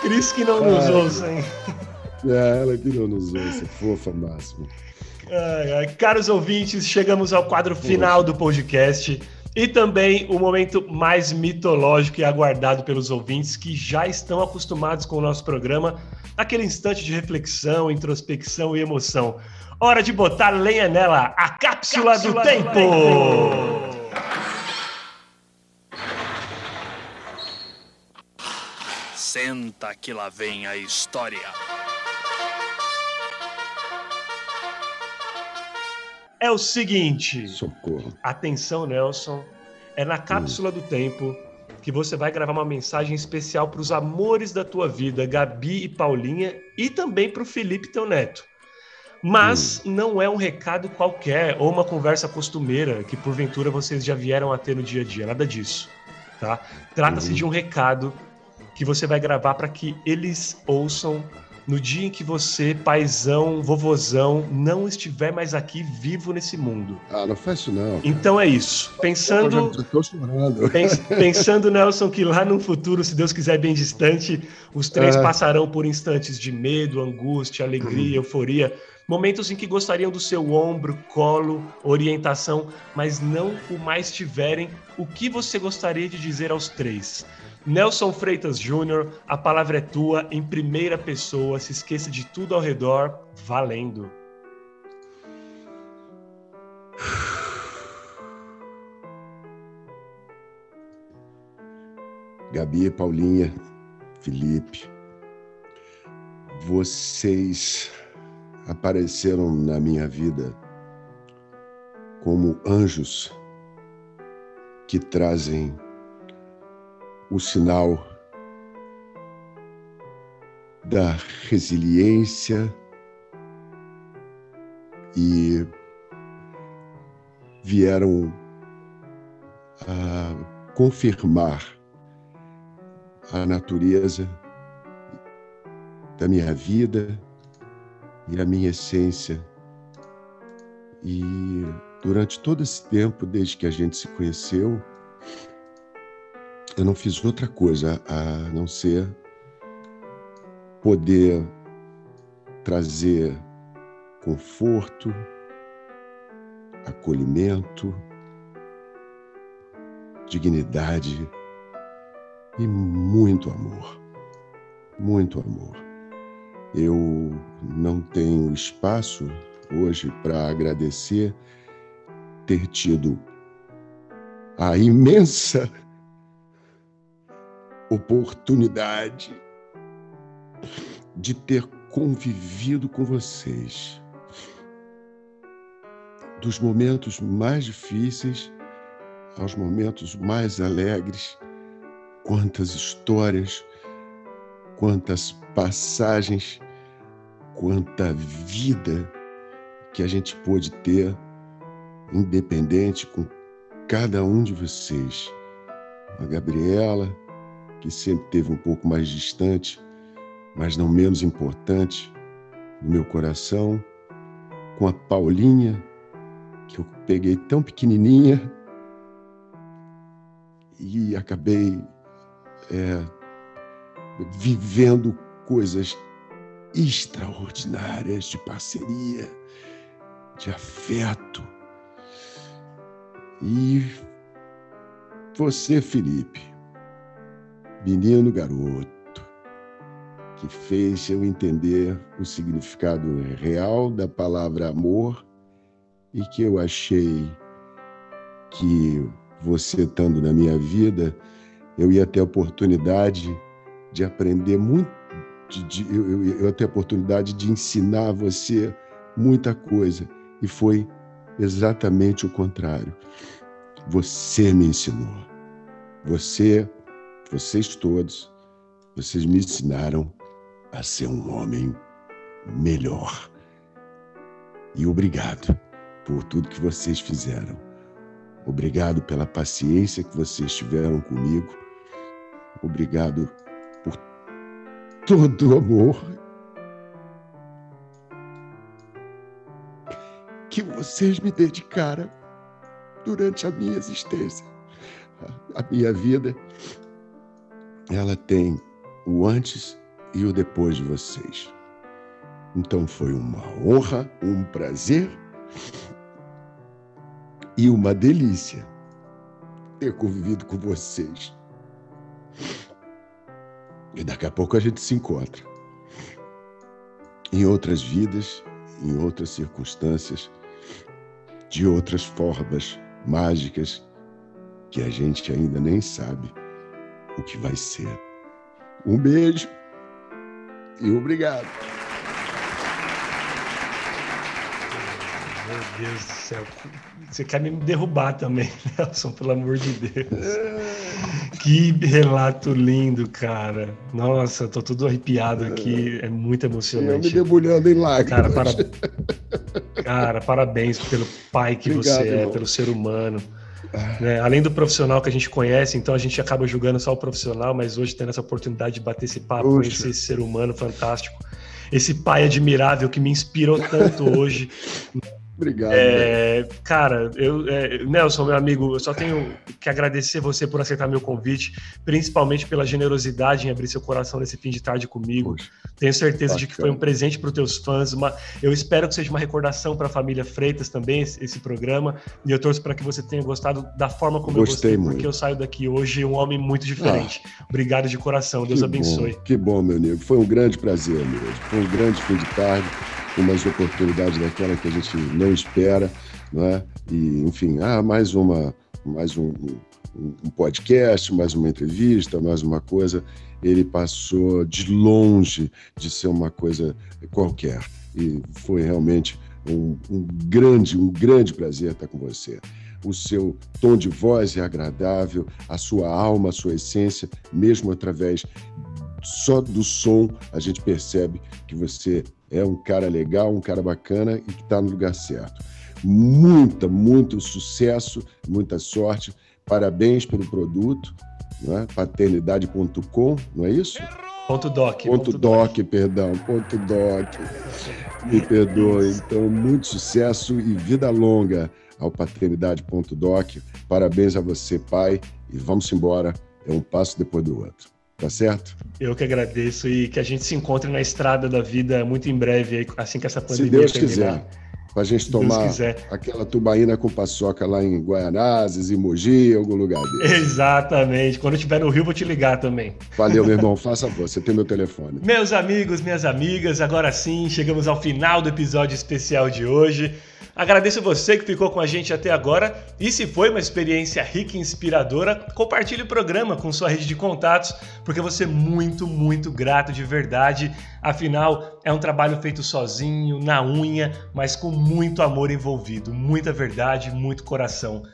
Cris que não nos ouça, hein? É, ela que não nos ouça. Fofa máximo. Ai, ai. Caros ouvintes, chegamos ao quadro final do podcast e também o momento mais mitológico e aguardado pelos ouvintes que já estão acostumados com o nosso programa, aquele instante de reflexão, introspecção e emoção. Hora de botar lenha nela, a cápsula, cápsula do, do tempo. tempo. Senta que lá vem a história. É o seguinte. Socorro. Atenção, Nelson. É na cápsula hum. do tempo que você vai gravar uma mensagem especial para os amores da tua vida, Gabi e Paulinha, e também para o Felipe, teu neto. Mas hum. não é um recado qualquer ou uma conversa costumeira que porventura vocês já vieram a ter no dia a dia, nada disso, tá? Trata-se uhum. de um recado que você vai gravar para que eles ouçam no dia em que você, paizão, vovozão, não estiver mais aqui vivo nesse mundo. Ah, não faz isso não. Então é isso. Pensando, pens, pensando, Nelson, que lá no futuro, se Deus quiser bem distante, os três é. passarão por instantes de medo, angústia, alegria, uhum. euforia, momentos em que gostariam do seu ombro, colo, orientação, mas não o mais tiverem. O que você gostaria de dizer aos três? Nelson Freitas Júnior, a palavra é tua, em primeira pessoa, se esqueça de tudo ao redor, valendo. Gabi, Paulinha, Felipe, vocês apareceram na minha vida como anjos que trazem o sinal da resiliência e vieram a confirmar a natureza da minha vida e a minha essência. E durante todo esse tempo, desde que a gente se conheceu, eu não fiz outra coisa a não ser poder trazer conforto, acolhimento, dignidade e muito amor. Muito amor. Eu não tenho espaço hoje para agradecer ter tido a imensa oportunidade de ter convivido com vocês. Dos momentos mais difíceis aos momentos mais alegres, quantas histórias, quantas passagens, quanta vida que a gente pôde ter, independente com cada um de vocês. A Gabriela, que sempre teve um pouco mais distante, mas não menos importante no meu coração, com a Paulinha, que eu peguei tão pequenininha e acabei é, vivendo coisas extraordinárias de parceria, de afeto. E você, Felipe, menino garoto, que fez eu entender o significado real da palavra amor e que eu achei que você estando na minha vida, eu ia ter a oportunidade de aprender muito, de, eu, eu, eu ia ter a oportunidade de ensinar você muita coisa. E foi exatamente o contrário. Você me ensinou. Você, vocês todos, vocês me ensinaram a ser um homem melhor. E obrigado por tudo que vocês fizeram. Obrigado pela paciência que vocês tiveram comigo. Obrigado por todo o amor que vocês me dedicaram durante a minha existência. A minha vida, ela tem o antes e o depois de vocês. Então foi uma honra, um prazer e uma delícia ter convivido com vocês. E daqui a pouco a gente se encontra. Em outras vidas, em outras circunstâncias, de outras formas mágicas que a gente ainda nem sabe o que vai ser. Um beijo e obrigado. Meu Deus do céu. Você quer me derrubar também, <laughs> Nelson, pelo amor de Deus. Que relato lindo, cara. Nossa, tô todo arrepiado aqui. É muito emocionante. Eu me debulhando em lágrimas. Cara, para... cara, parabéns pelo pai que Obrigado, você é, irmão. pelo ser humano. Né? Além do profissional que a gente conhece, então a gente acaba julgando só o profissional, mas hoje tendo essa oportunidade de bater esse papo, Puxa. conhecer esse ser humano fantástico, esse pai admirável que me inspirou tanto <laughs> hoje. Obrigado. É, cara, eu, é, Nelson, meu amigo, eu só tenho que agradecer você por aceitar meu convite, principalmente pela generosidade em abrir seu coração nesse fim de tarde comigo. Poxa, tenho certeza bacana. de que foi um presente para os teus fãs. Uma, eu espero que seja uma recordação para a família Freitas também, esse, esse, programa. E eu torço para que você tenha gostado da forma como Gostei eu gostei, muito. porque eu saio daqui hoje um homem muito diferente. Ah, Obrigado de coração, Deus abençoe. Bom, que bom, meu amigo. Foi um grande prazer mesmo. Foi um grande fim de tarde umas oportunidades daquela que a gente não espera, né? E, enfim, ah, mais uma, mais um, um, podcast, mais uma entrevista, mais uma coisa. Ele passou de longe de ser uma coisa qualquer e foi realmente um, um grande, um grande prazer estar com você o seu tom de voz é agradável, a sua alma, a sua essência, mesmo através só do som, a gente percebe que você é um cara legal, um cara bacana e que está no lugar certo. Muita, muito sucesso, muita sorte. Parabéns pelo produto, é? paternidade.com, não é isso? Ponto doc. Ponto, ponto doc, doc, perdão, ponto doc. Me perdoe. Então, muito sucesso e vida longa ao paternidade.doc. Parabéns a você, pai, e vamos embora. É um passo depois do outro. Tá certo? Eu que agradeço e que a gente se encontre na estrada da vida muito em breve, assim que essa pandemia Se Deus terminar. quiser. Pra gente tomar aquela tubaína com paçoca lá em Guaianazes, em Mogi, em algum lugar desse. Exatamente. Quando eu estiver no Rio, vou te ligar também. Valeu, meu <laughs> irmão. Faça você tem meu telefone. Meus amigos, minhas amigas, agora sim, chegamos ao final do episódio especial de hoje. Agradeço você que ficou com a gente até agora e se foi uma experiência rica e inspiradora, compartilhe o programa com sua rede de contatos, porque você é muito, muito grato de verdade. Afinal, é um trabalho feito sozinho, na unha, mas com muito amor envolvido, muita verdade, muito coração.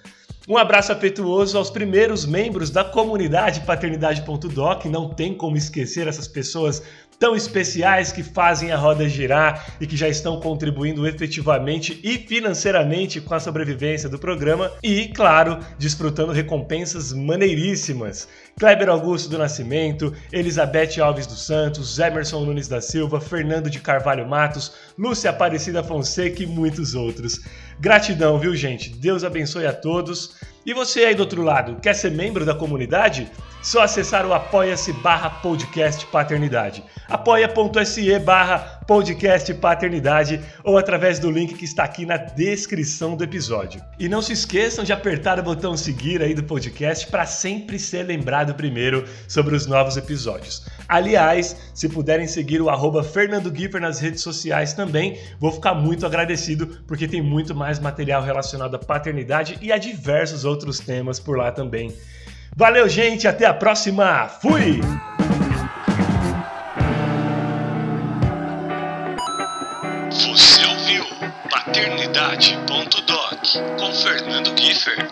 Um abraço afetuoso aos primeiros membros da comunidade paternidade.doc. Não tem como esquecer essas pessoas tão especiais que fazem a roda girar e que já estão contribuindo efetivamente e financeiramente com a sobrevivência do programa e, claro, desfrutando recompensas maneiríssimas. Kleber Augusto do Nascimento, Elizabeth Alves dos Santos, Emerson Nunes da Silva, Fernando de Carvalho Matos, Lúcia Aparecida Fonseca e muitos outros. Gratidão, viu, gente? Deus abençoe a todos. E você aí do outro lado, quer ser membro da comunidade? Só acessar o apoia-se barra podcast paternidade. apoia.se barra podcast paternidade ou através do link que está aqui na descrição do episódio. E não se esqueçam de apertar o botão seguir aí do podcast para sempre ser lembrado primeiro sobre os novos episódios. Aliás, se puderem seguir o arroba Fernando Giffer nas redes sociais também, vou ficar muito agradecido porque tem muito mais material relacionado à paternidade e a diversos outros temas por lá também. Valeu, gente, até a próxima. Fui! Você ouviu Paternidade.doc com Fernando Kiefer.